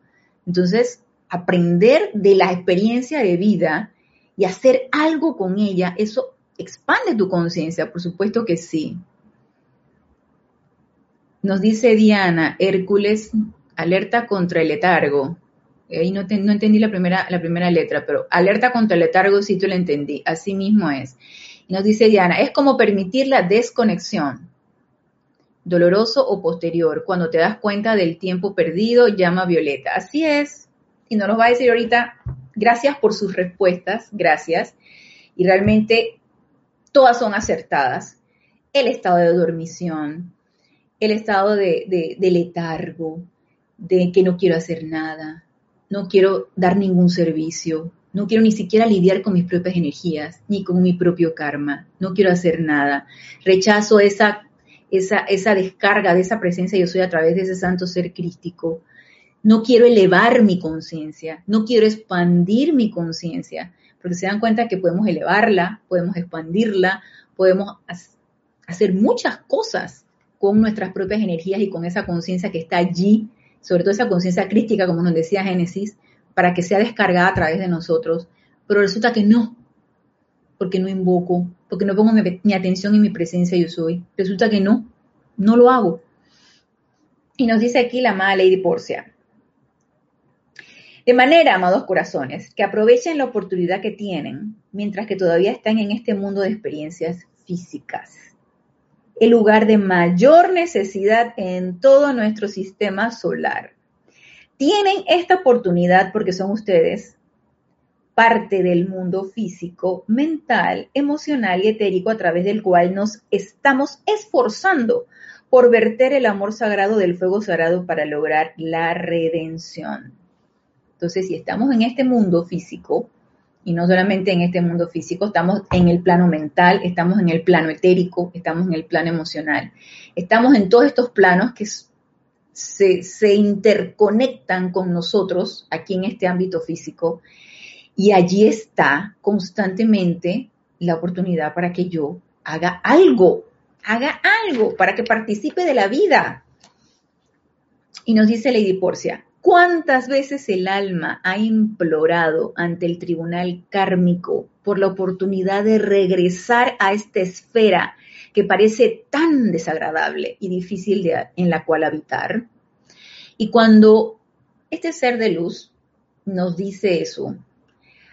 Entonces, aprender de la experiencia de vida y hacer algo con ella, eso expande tu conciencia, por supuesto que sí. Nos dice Diana, Hércules alerta contra el letargo. Ahí no, no, entendí la primera, la letra, pero alerta contra el letargo sí tú lo entendí. Así mismo es. Y nos dice Diana, es como permitir la desconexión. Doloroso o posterior. Cuando te das cuenta del tiempo perdido, llama Violeta. Así es. Y nos va a decir ahorita Gracias por sus respuestas, gracias. Y realmente todas son acertadas. El estado de dormición, el estado de, letargo, de que no quiero hacer nada, no quiero dar ningún servicio, no quiero ni siquiera lidiar con mis propias energías, ni con mi propio karma, no quiero hacer nada. Rechazo esa, esa, esa descarga de esa presencia yo soy a través de ese santo ser crístico no quiero elevar mi conciencia, no quiero expandir mi conciencia, porque se dan cuenta que podemos elevarla, podemos expandirla, podemos hacer muchas cosas con nuestras propias energías y con esa conciencia que está allí, sobre todo esa conciencia crítica, como nos decía Génesis, para que sea descargada a través de nosotros, pero resulta que no, porque no invoco, porque no pongo mi, atención en mi presencia yo soy, resulta que no, no lo hago. Y nos dice aquí la amada Lady Porcia, de manera, amados corazones, que aprovechen la oportunidad que tienen mientras que todavía están en este mundo de experiencias físicas. El lugar de mayor necesidad en todo nuestro sistema solar. Tienen esta oportunidad porque son ustedes parte del mundo físico, mental, emocional y etérico a través del cual nos estamos esforzando por verter el amor sagrado del fuego sagrado para lograr la redención. Entonces, si estamos en este mundo físico, y no solamente en este mundo físico, estamos en el plano mental, estamos en el plano etérico, estamos en el plano emocional, estamos en todos estos planos que se, se interconectan con nosotros aquí en este ámbito físico, y allí está constantemente la oportunidad para que yo haga algo, haga algo, para que participe de la vida. Y nos dice Lady Porcia, ¿Cuántas veces el alma ha implorado ante el tribunal kármico por la oportunidad de regresar a esta esfera que parece tan desagradable y difícil en la cual habitar? Y cuando este ser de luz nos dice eso,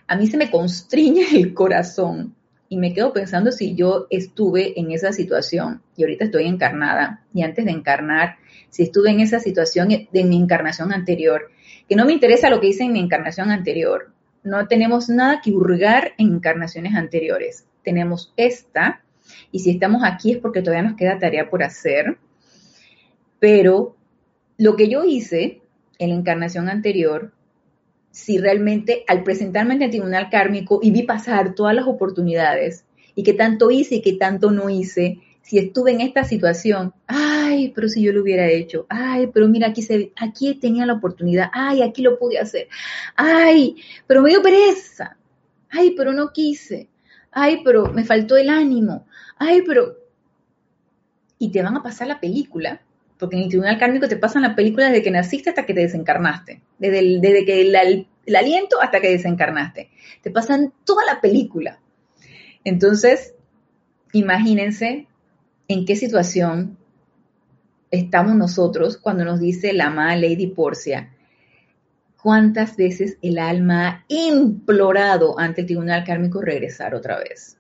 a mí se me constriñe [laughs] el corazón y me quedo pensando si yo estuve en esa situación y ahorita estoy encarnada y antes de encarnar si estuve en esa situación de mi encarnación anterior, que no me interesa lo que hice en mi encarnación anterior. No tenemos nada que hurgar en encarnaciones anteriores. Tenemos esta, y si estamos aquí es porque todavía nos queda tarea por hacer. Pero lo que yo hice en la encarnación anterior, si realmente al presentarme en el tribunal kármico y vi pasar todas las oportunidades y qué tanto hice y qué tanto no hice, si estuve en esta situación, ay, pero si yo lo hubiera hecho, ay, pero mira, aquí, se, aquí tenía la oportunidad, ay, aquí lo pude hacer, ay, pero me dio pereza, ay, pero no quise, ay, pero me faltó el ánimo, ay, pero... Y te van a pasar la película, porque en el tribunal kármico te pasan la película desde que naciste hasta que te desencarnaste, desde, desde que el aliento hasta que desencarnaste. Te pasan toda la película. Entonces, imagínense en qué situación estamos nosotros cuando nos dice la amada Lady Porcia, cuántas veces el alma ha implorado ante el tribunal kármico regresar otra vez.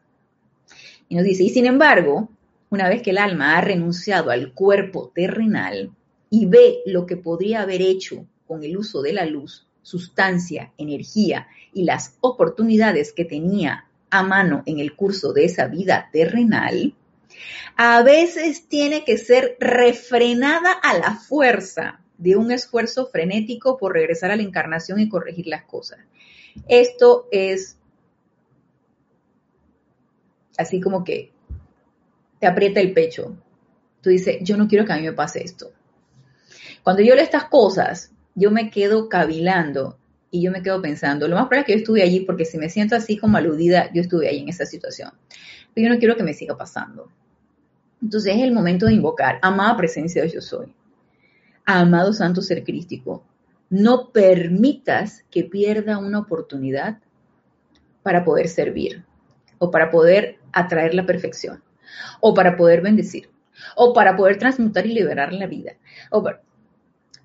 Y nos dice, y sin embargo, una vez que el alma ha renunciado al cuerpo terrenal y ve lo que podría haber hecho con el uso de la luz, sustancia, energía y las oportunidades que tenía a mano en el curso de esa vida terrenal, a veces tiene que ser refrenada a la fuerza de un esfuerzo frenético por regresar a la encarnación y corregir las cosas. Esto es así como que te aprieta el pecho. Tú dices, yo no quiero que a mí me pase esto. Cuando yo leo estas cosas, yo me quedo cavilando y yo me quedo pensando, lo más probable es que yo estuve allí porque si me siento así como aludida, yo estuve ahí en esa situación. Pero yo no quiero que me siga pasando. Entonces es el momento de invocar, amada presencia de yo soy, amado santo ser crístico, no permitas que pierda una oportunidad para poder servir o para poder atraer la perfección o para poder bendecir o para poder transmutar y liberar la vida o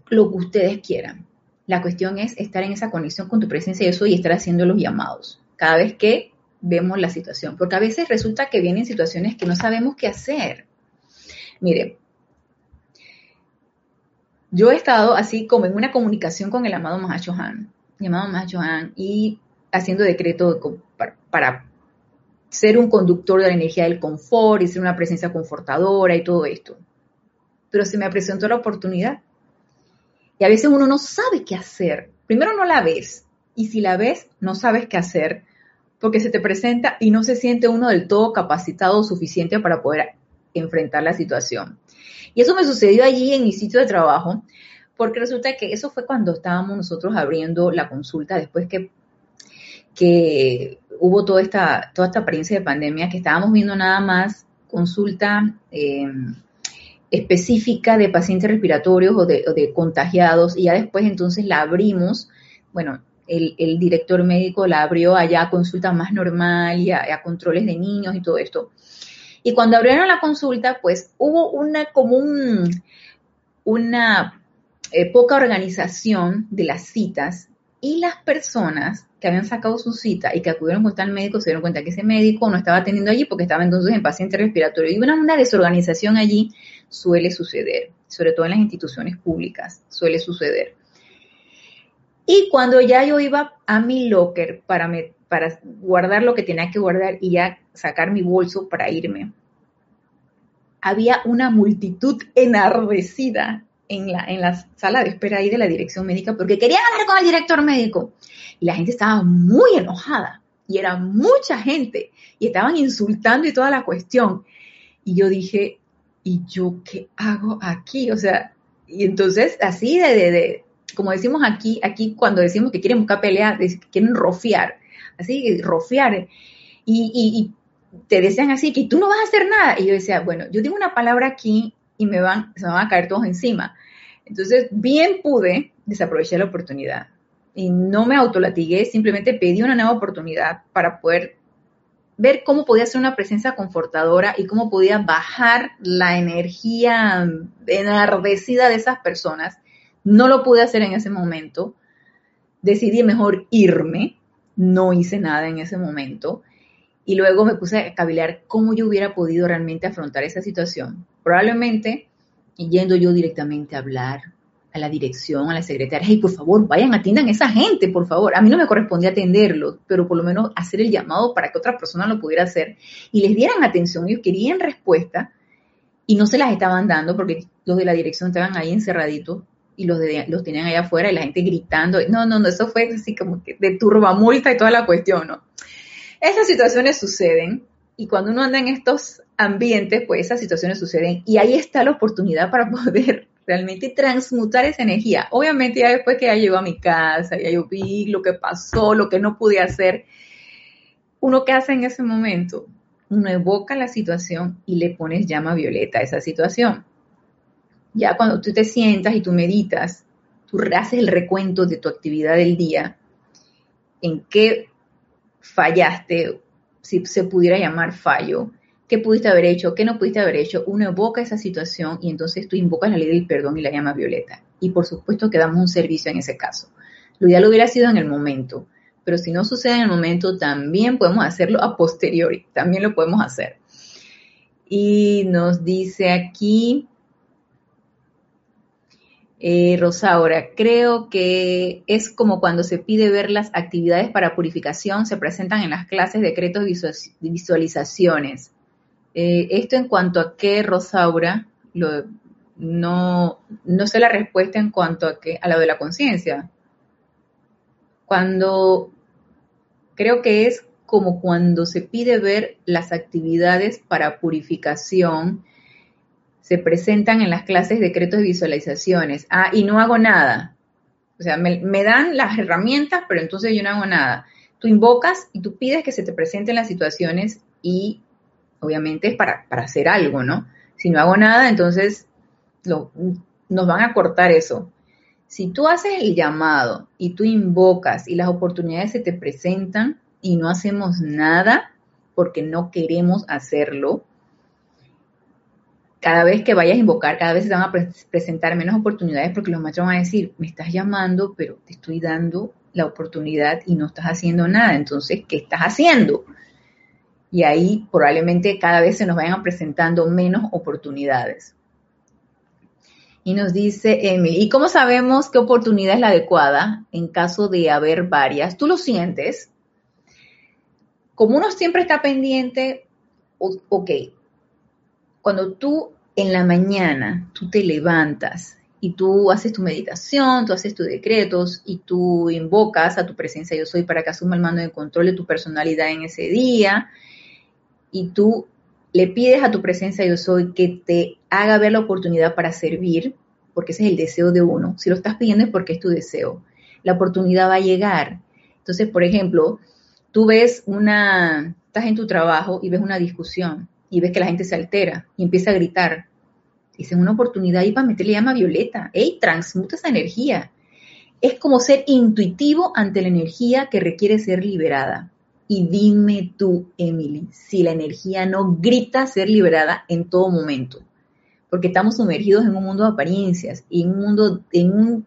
lo que ustedes quieran. La cuestión es estar en esa conexión con tu presencia de eso y estar haciendo los llamados cada vez que vemos la situación, porque a veces resulta que vienen situaciones que no sabemos qué hacer. Mire, yo he estado así como en una comunicación con el amado Mahachohan, mi amado Mahachohan, y haciendo decreto para, ser un conductor de la energía del confort y ser una presencia confortadora y todo esto. Pero se me presentó la oportunidad. Y a veces uno no sabe qué hacer. Primero no la ves. Y si la ves, no sabes qué hacer porque se te presenta y no se siente uno del todo capacitado o suficiente para poder enfrentar la situación. Y eso me sucedió allí en mi sitio de trabajo, porque resulta que eso fue cuando estábamos nosotros abriendo la consulta después que, que hubo toda esta, toda esta apariencia de pandemia, que estábamos viendo nada más consulta eh, específica de pacientes respiratorios o de, contagiados, y ya después entonces la abrimos, bueno, el, director médico la abrió allá a consulta más normal y a controles de niños y todo esto. Y cuando abrieron la consulta, pues hubo una como una eh, poca organización de las citas y las personas que habían sacado su cita y que acudieron con tal médico se dieron cuenta que ese médico no estaba atendiendo allí porque estaba entonces en paciente respiratorio. Y una, una desorganización allí suele suceder, sobre todo en las instituciones públicas, suele suceder. Y cuando ya yo iba a mi locker para, me, para guardar lo que tenía que guardar y ya sacar mi bolso para irme. Había una multitud enardecida en la, en la sala de espera ahí de la dirección médica porque querían hablar con el director médico. Y la gente estaba muy enojada y era mucha gente y estaban insultando y toda la cuestión. Y yo dije, ¿y yo qué hago aquí? O sea, y entonces así de, de, como decimos aquí, aquí cuando decimos que quieren buscar pelea, quieren rofiar así, rofiar. Y, te decían así, que tú no vas a hacer nada. Y yo decía, bueno, yo digo una palabra aquí y me van, se me van a caer todos encima. Entonces, bien pude desaprovechar la oportunidad. Y no me autolatigué, simplemente pedí una nueva oportunidad para poder ver cómo podía ser una presencia confortadora y cómo podía bajar la energía enardecida de esas personas. No lo pude hacer en ese momento. Decidí mejor irme no hice nada en ese momento. Y luego me puse a cavilar cómo yo hubiera podido realmente afrontar esa situación. Probablemente yendo yo directamente a hablar a la dirección, a la secretaria, hey, por favor, vayan, atiendan a esa gente, por favor. A mí no me correspondía atenderlo, pero por lo menos hacer el llamado para que otra persona lo pudiera hacer y les dieran atención. Ellos querían respuesta y no se las estaban dando porque los de la dirección estaban ahí encerraditos y los, de, los tenían allá afuera y la gente gritando. No, no, no, eso fue así como que de turbamulta y toda la cuestión, ¿no? Esas situaciones suceden y cuando uno anda en estos ambientes, pues esas situaciones suceden y ahí está la oportunidad para [laughs] poder realmente transmutar esa energía. Obviamente ya después que ya llegó a mi casa, ya yo vi lo que pasó, lo que no pude hacer, uno qué hace en ese momento, uno evoca la situación y le pones llama violeta a esa situación. Ya cuando tú te sientas y tú meditas, tú haces el recuento de tu actividad del día, en qué fallaste, si se pudiera llamar fallo, qué pudiste haber hecho, qué no pudiste haber hecho, uno evoca esa situación y entonces tú invocas la ley del perdón y la llama violeta. Y por supuesto que damos un servicio en ese caso. Lo ideal hubiera sido en el momento, pero si no sucede en el momento, también podemos hacerlo a posteriori, también lo podemos hacer. Y nos dice aquí, Eh, Rosaura, creo que es como cuando se pide ver las actividades para purificación, se presentan en las clases decretos visualizaciones. Eh, esto en cuanto a qué, Rosaura, no, no sé la respuesta en cuanto a qué, a lo de la conciencia. Cuando creo que es como cuando se pide ver las actividades para purificación, se presentan en las clases decretos y visualizaciones. Ah, y no hago nada. O sea, me, dan las herramientas, pero entonces yo no hago nada. Tú invocas y tú pides que se te presenten las situaciones y obviamente es para, para hacer algo, ¿no? Si no hago nada, entonces nos van a cortar eso. Si tú haces el llamado y tú invocas y las oportunidades se te presentan y no hacemos nada porque no queremos hacerlo, cada vez que vayas a invocar, cada vez se van a presentar menos oportunidades porque los maestros van a decir, me estás llamando, pero te estoy dando la oportunidad y no estás haciendo nada. Entonces, ¿qué estás haciendo? Y ahí probablemente cada vez se nos vayan presentando menos oportunidades. Y nos dice Emily, ¿y cómo sabemos qué oportunidad es la adecuada en caso de haber varias? ¿Tú lo sientes? Como uno siempre está pendiente, ok, cuando tú en la mañana, tú te levantas y tú haces tu meditación, tú haces tus decretos y tú invocas a tu presencia yo soy para que asuma el mando de control de tu personalidad en ese día y tú le pides a tu presencia yo soy que te haga ver la oportunidad para servir, porque ese es el deseo de uno. Si lo estás pidiendo es porque es tu deseo. La oportunidad va a llegar. Entonces, por ejemplo, tú ves una, estás en tu trabajo y ves una discusión y ves que la gente se altera y empieza a gritar. Es una oportunidad ahí para meterle llama violeta. ¡Ey! Transmuta esa energía. Es como ser intuitivo ante la energía que requiere ser liberada. Y dime tú, Emily, si la energía no grita ser liberada en todo momento, porque estamos sumergidos en un mundo de apariencias y en un mundo, en un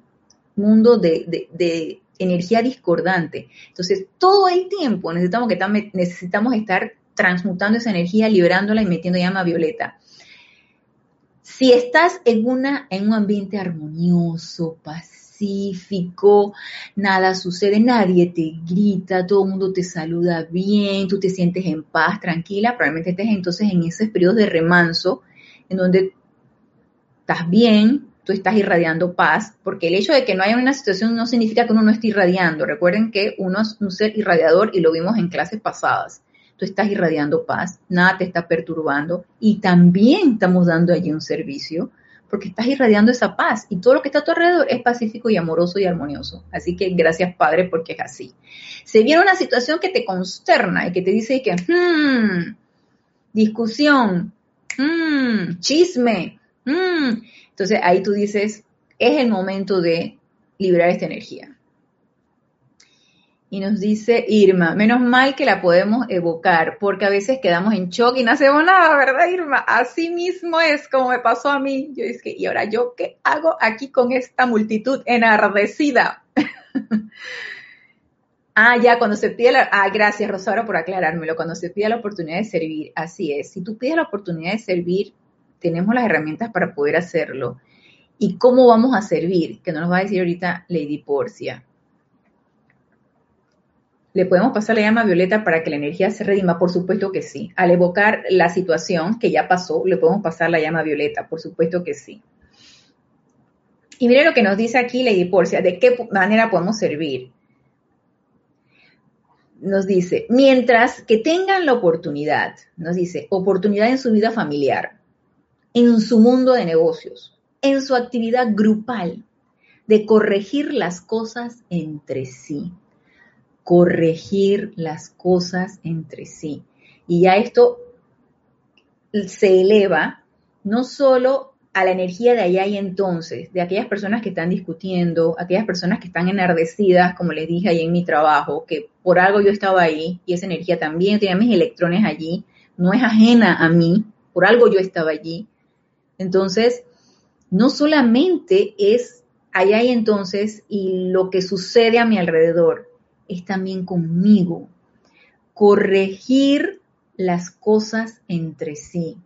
mundo de, energía discordante. Entonces, todo el tiempo necesitamos, que, necesitamos estar transmutando esa energía, liberándola y metiendo llama violeta. Si estás en, una, en un ambiente armonioso, pacífico, nada sucede, nadie te grita, todo el mundo te saluda bien, tú te sientes en paz, tranquila, probablemente estés entonces en esos periodos de remanso en donde estás bien, tú estás irradiando paz, porque el hecho de que no haya una situación no significa que uno no esté irradiando. Recuerden que uno es un ser irradiador y lo vimos en clases pasadas. Tú estás irradiando paz, nada te está perturbando y también estamos dando allí un servicio porque estás irradiando esa paz y todo lo que está a tu alrededor es pacífico y amoroso y armonioso. Así que gracias Padre porque es así. Se viene una situación que te consterna y que te dice que, hmm, discusión, hmm, chisme, hmm". entonces ahí tú dices, es el momento de liberar esta energía. Y nos dice Irma, menos mal que la podemos evocar, porque a veces quedamos en shock y no hacemos nada, ¿verdad, Irma? Así mismo es como me pasó a mí. Yo dije, ¿y ahora yo qué hago aquí con esta multitud enardecida? [laughs] ah, ya, cuando se pide la... Ah, gracias, Rosaura, por aclarármelo. Cuando se pide la oportunidad de servir, así es. Si tú pides la oportunidad de servir, tenemos las herramientas para poder hacerlo. ¿Y cómo vamos a servir? Que no nos va a decir ahorita Lady Porcia ¿Le podemos pasar la llama violeta para que la energía se redima? Por supuesto que sí. Al evocar la situación que ya pasó, le podemos pasar la llama violeta, por supuesto que sí. Y mire lo que nos dice aquí Lady Porcia, de qué manera podemos servir. Nos dice, mientras que tengan la oportunidad, nos dice, oportunidad en su vida familiar, en su mundo de negocios, en su actividad grupal, de corregir las cosas entre sí corregir las cosas entre sí. Y ya esto se eleva no solo a la energía de allá y entonces, de aquellas personas que están discutiendo, aquellas personas que están enardecidas, como les dije ahí en mi trabajo, que por algo yo estaba ahí y esa energía también tenía mis electrones allí, no es ajena a mí, por algo yo estaba allí. Entonces, no solamente es allá y entonces y lo que sucede a mi alrededor, es también conmigo. Corregir las cosas entre sí.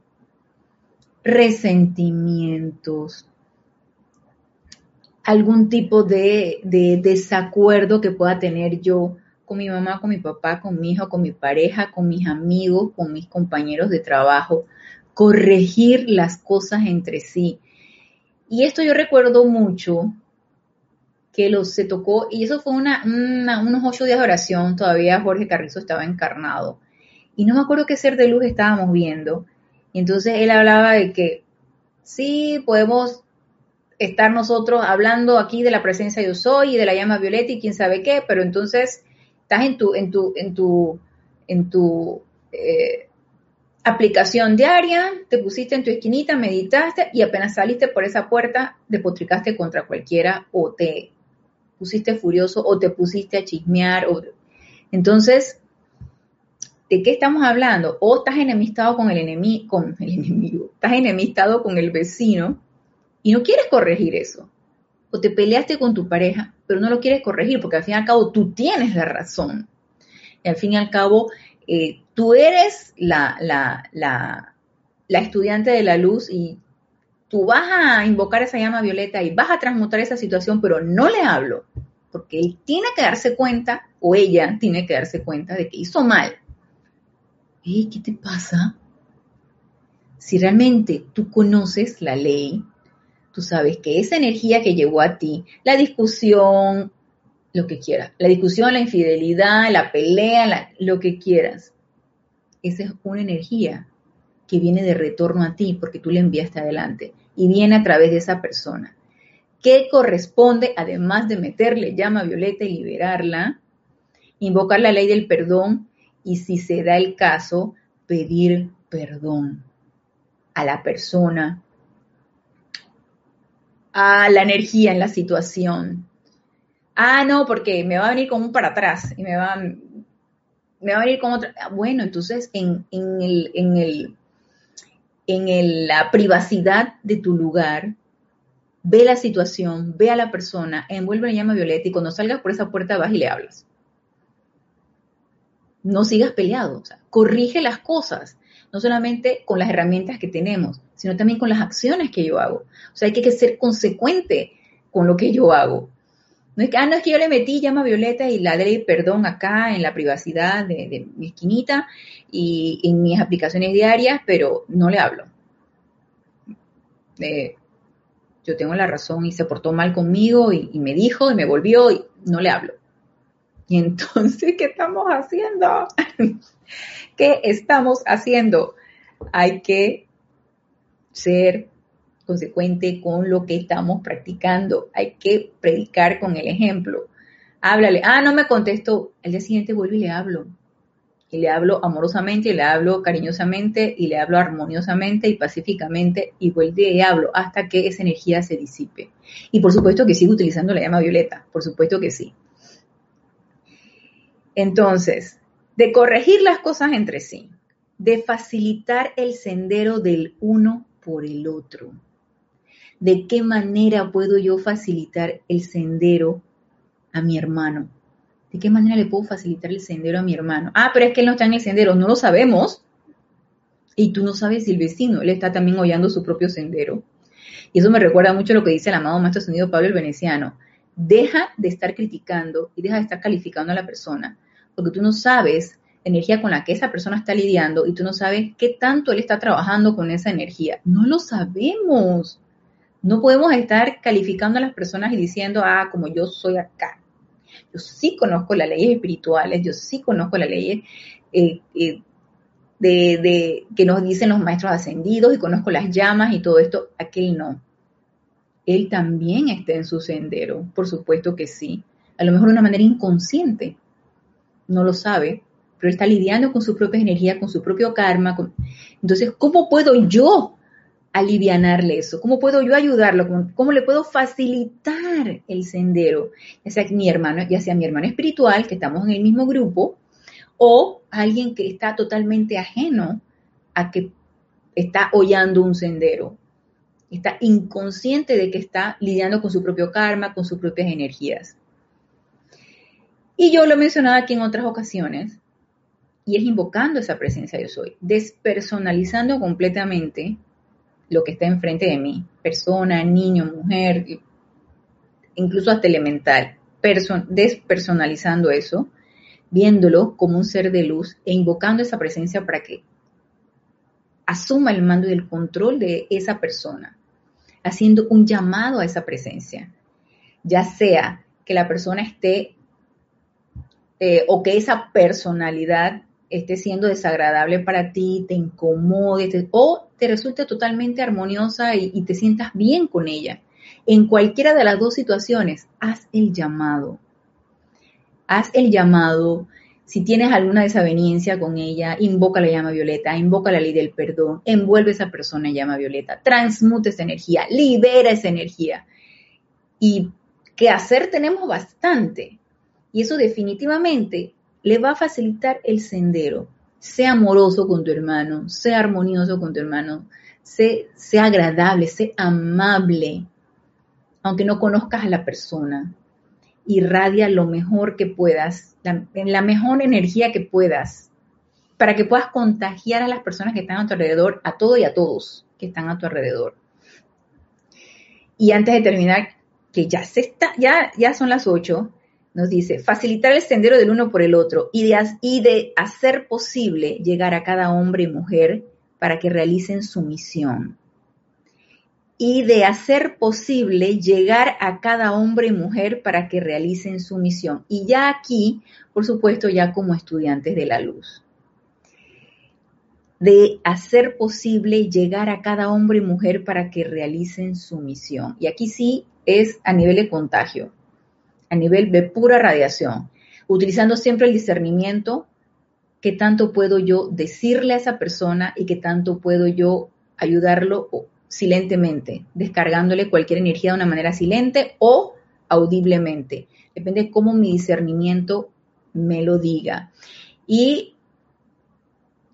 Resentimientos, algún tipo de, de desacuerdo que pueda tener yo con mi mamá, con mi papá, con mi hijo, con mi pareja, con mis amigos, con mis compañeros de trabajo, corregir las cosas entre sí. Y esto yo recuerdo mucho que los se tocó, y eso fue una, unos ocho días de oración, todavía Jorge Carrizo estaba encarnado. Y no me acuerdo qué ser de luz estábamos viendo. Y entonces él hablaba de que sí, podemos estar nosotros hablando aquí de la presencia yo soy y de la llama violeta y quién sabe qué, pero entonces estás en tu, en tu, en tu, en tu eh, aplicación diaria, te pusiste en tu esquinita, meditaste y apenas saliste por esa puerta, depotricaste contra cualquiera o te pusiste furioso o te pusiste a chismear. O... Entonces, ¿de qué estamos hablando? O estás enemistado con el, enemigo, con el enemigo, estás enemistado con el vecino y no quieres corregir eso. O te peleaste con tu pareja pero no lo quieres corregir porque al fin y al cabo tú tienes la razón. Y al fin y al cabo eh, tú eres la, la, la, la estudiante de la luz y tú vas a invocar esa llama violeta y vas a transmutar esa situación, pero no le hablo, porque él tiene que darse cuenta, o ella tiene que darse cuenta de que hizo mal. ¿qué te pasa? Si realmente tú conoces la ley, tú sabes que esa energía que llegó a ti, la discusión, lo que quieras, la discusión, la infidelidad, la pelea, lo que quieras, esa es una energía que viene de retorno a ti porque tú le enviaste adelante y viene a través de esa persona. ¿Qué corresponde, además de meterle llama violeta y liberarla? Invocar la ley del perdón y si se da el caso, pedir perdón a la persona a la energía en la situación. Ah, no, porque me va a venir como un para atrás y me va, me va a venir como otra. Ah, bueno, entonces en, el, en, el, en la privacidad de tu lugar, ve la situación, ve a la persona, envuelve la llama violeta y cuando salgas por esa puerta vas y le hablas. No sigas peleado, corrige las cosas no solamente con las herramientas que tenemos, sino también con las acciones que yo hago. O sea, hay que ser consecuente con lo que yo hago. No es que, ah, no es que yo le metí llama violeta y la ley perdón acá en la privacidad de, mi esquinita y en mis aplicaciones diarias, pero no le hablo. Eh, yo tengo la razón y se portó mal conmigo y, me dijo y me volvió y no le hablo. Y entonces, ¿qué estamos haciendo? [laughs] ¿Qué estamos haciendo? Hay que ser consecuente con lo que estamos practicando. Hay que predicar con el ejemplo. Háblale. Ah, no me contestó. El día siguiente vuelvo y le hablo. Y le hablo amorosamente, y le hablo cariñosamente, y le hablo armoniosamente y pacíficamente, y vuelvo y hablo hasta que esa energía se disipe. Y por supuesto que sigo utilizando la llama violeta. Por supuesto que sí. Entonces, de corregir las cosas entre sí, de facilitar el sendero del uno por el otro. ¿De qué manera puedo yo facilitar el sendero a mi hermano? ¿De qué manera le puedo facilitar el sendero a mi hermano? Ah, pero es que él no está en el sendero, no lo sabemos. Y tú no sabes si el vecino, él está también hollando su propio sendero. Y eso me recuerda mucho a lo que dice el amado Maestro Sonido Pablo el Veneciano. Deja de estar criticando y deja de estar calificando a la persona porque tú no sabes la energía con la que esa persona está lidiando y tú no sabes qué tanto él está trabajando con esa energía. No lo sabemos. No podemos estar calificando a las personas y diciendo, ah, como yo soy acá. Yo sí conozco las leyes espirituales, yo sí conozco las leyes eh, eh, de, que nos dicen los maestros ascendidos y conozco las llamas y todo esto. Aquel no. Él también está en su sendero, por supuesto que sí. A lo mejor de una manera inconsciente, no lo sabe, pero está lidiando con su propia energía, con su propio karma. Entonces, ¿cómo puedo yo alivianarle eso? ¿Cómo puedo yo ayudarlo? ¿Cómo, le puedo facilitar el sendero? Ya sea mi hermano, ya sea mi hermano espiritual, que estamos en el mismo grupo, o alguien que está totalmente ajeno a que está hollando un sendero. Está inconsciente de que está lidiando con su propio karma, con sus propias energías. Y yo lo he mencionado aquí en otras ocasiones, y es invocando esa presencia yo soy, despersonalizando completamente lo que está enfrente de mí, persona, niño, mujer, incluso hasta elemental, despersonalizando eso, viéndolo como un ser de luz e invocando esa presencia para que asuma el mando y el control de esa persona, haciendo un llamado a esa presencia, ya sea que la persona esté eh, o que esa personalidad esté siendo desagradable para ti, te incomode o te resulte totalmente armoniosa y, te sientas bien con ella. En cualquiera de las dos situaciones, haz el llamado. Haz el llamado. Si tienes alguna desaveniencia con ella, invoca la llama violeta, invoca la ley del perdón, envuelve a esa persona en llama violeta, transmute esa energía, libera esa energía. Y que hacer tenemos bastante. Y eso definitivamente le va a facilitar el sendero. Sea amoroso con tu hermano, sea armonioso con tu hermano, sea, agradable, sea amable, aunque no conozcas a la persona. Irradia lo mejor que puedas, en la mejor energía que puedas, para que puedas contagiar a las personas que están a tu alrededor, a todo y a todos que están a tu alrededor. Y antes de terminar, que ya se está, ya, ya son las 8, nos dice, facilitar el sendero del uno por el otro y de, hacer posible llegar a cada hombre y mujer para que realicen su misión. Y de hacer posible llegar a cada hombre y mujer para que realicen su misión. Y ya aquí, por supuesto, ya como estudiantes de la luz. De hacer posible llegar a cada hombre y mujer para que realicen su misión. Y aquí sí es a nivel de contagio a nivel de pura radiación, utilizando siempre el discernimiento, qué tanto puedo yo decirle a esa persona y qué tanto puedo yo ayudarlo silentemente, descargándole cualquier energía de una manera silente o audiblemente. Depende de cómo mi discernimiento me lo diga. Y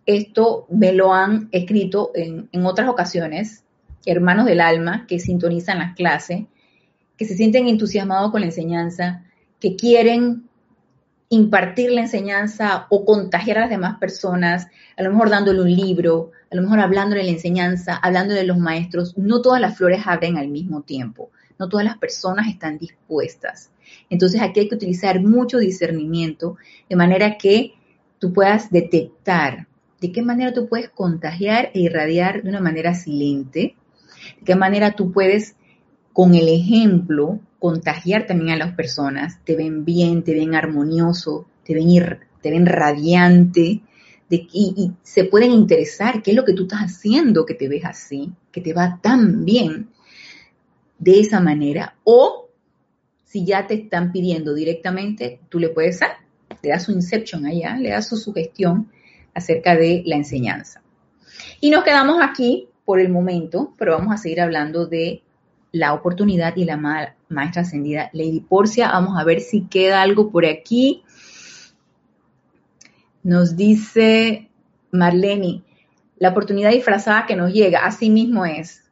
esto me lo han escrito en, en otras ocasiones, hermanos del alma que sintonizan las clases que se sienten entusiasmados con la enseñanza, que quieren impartir la enseñanza o contagiar a las demás personas, a lo mejor dándole un libro, a lo mejor hablando de la enseñanza, hablando de los maestros. No todas las flores abren al mismo tiempo, no todas las personas están dispuestas. Entonces aquí hay que utilizar mucho discernimiento de manera que tú puedas detectar de qué manera tú puedes contagiar e irradiar de una manera silente, de qué manera tú puedes con el ejemplo, contagiar también a las personas, te ven bien, te ven armonioso, te ven, te ven radiante, de, y, y, se pueden interesar qué es lo que tú estás haciendo que te ves así, que te va tan bien de esa manera. O si ya te están pidiendo directamente, tú le puedes dar, le das su inception allá, le das su sugestión acerca de la enseñanza. Y nos quedamos aquí por el momento, pero vamos a seguir hablando de la oportunidad y la maestra ascendida Lady Porcia. Vamos a ver si queda algo por aquí. Nos dice Marlene, la oportunidad disfrazada que nos llega, así mismo es.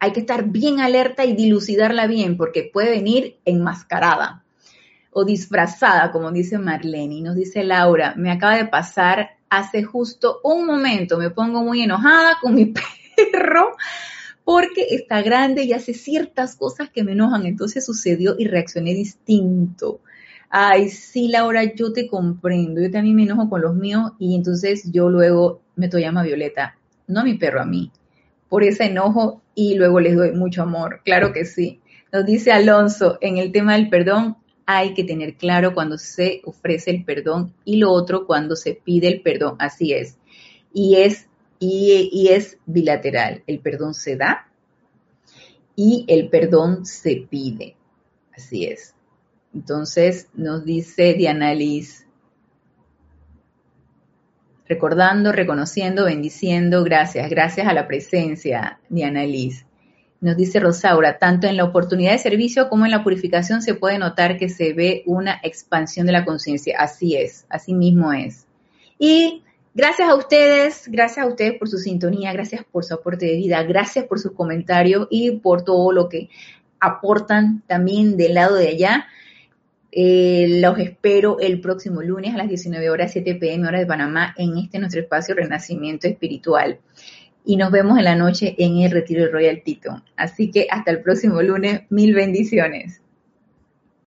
Hay que estar bien alerta y dilucidarla bien porque puede venir enmascarada o disfrazada, como dice Marlene. Nos dice Laura, me acaba de pasar hace justo un momento, me pongo muy enojada con mi [laughs] perro porque está grande y hace ciertas cosas que me enojan. Entonces sucedió y reaccioné distinto. Ay, sí, Laura, yo te comprendo. Yo también me enojo con los míos y entonces yo luego me to llama Violeta, no a mi perro, a mí, por ese enojo y luego les doy mucho amor. Claro que sí. Nos dice Alonso, en el tema del perdón hay que tener claro cuando se ofrece el perdón y lo otro cuando se pide el perdón. Así es. Y es y, es bilateral. El perdón se da y el perdón se pide. Así es. Entonces nos dice Diana Liz, recordando, reconociendo, bendiciendo, gracias, gracias a la presencia, Diana Liz. Nos dice Rosaura, tanto en la oportunidad de servicio como en la purificación se puede notar que se ve una expansión de la conciencia. Así es, así mismo es. Y Gracias a ustedes, gracias a ustedes por su sintonía, gracias por su aporte de vida, gracias por sus comentarios y por todo lo que aportan también del lado de allá. Eh, los espero el próximo lunes a las 19 horas 7 pm hora de Panamá en este nuestro espacio Renacimiento Espiritual. Y nos vemos en la noche en el Retiro Royal Tito. Así que hasta el próximo lunes, mil bendiciones.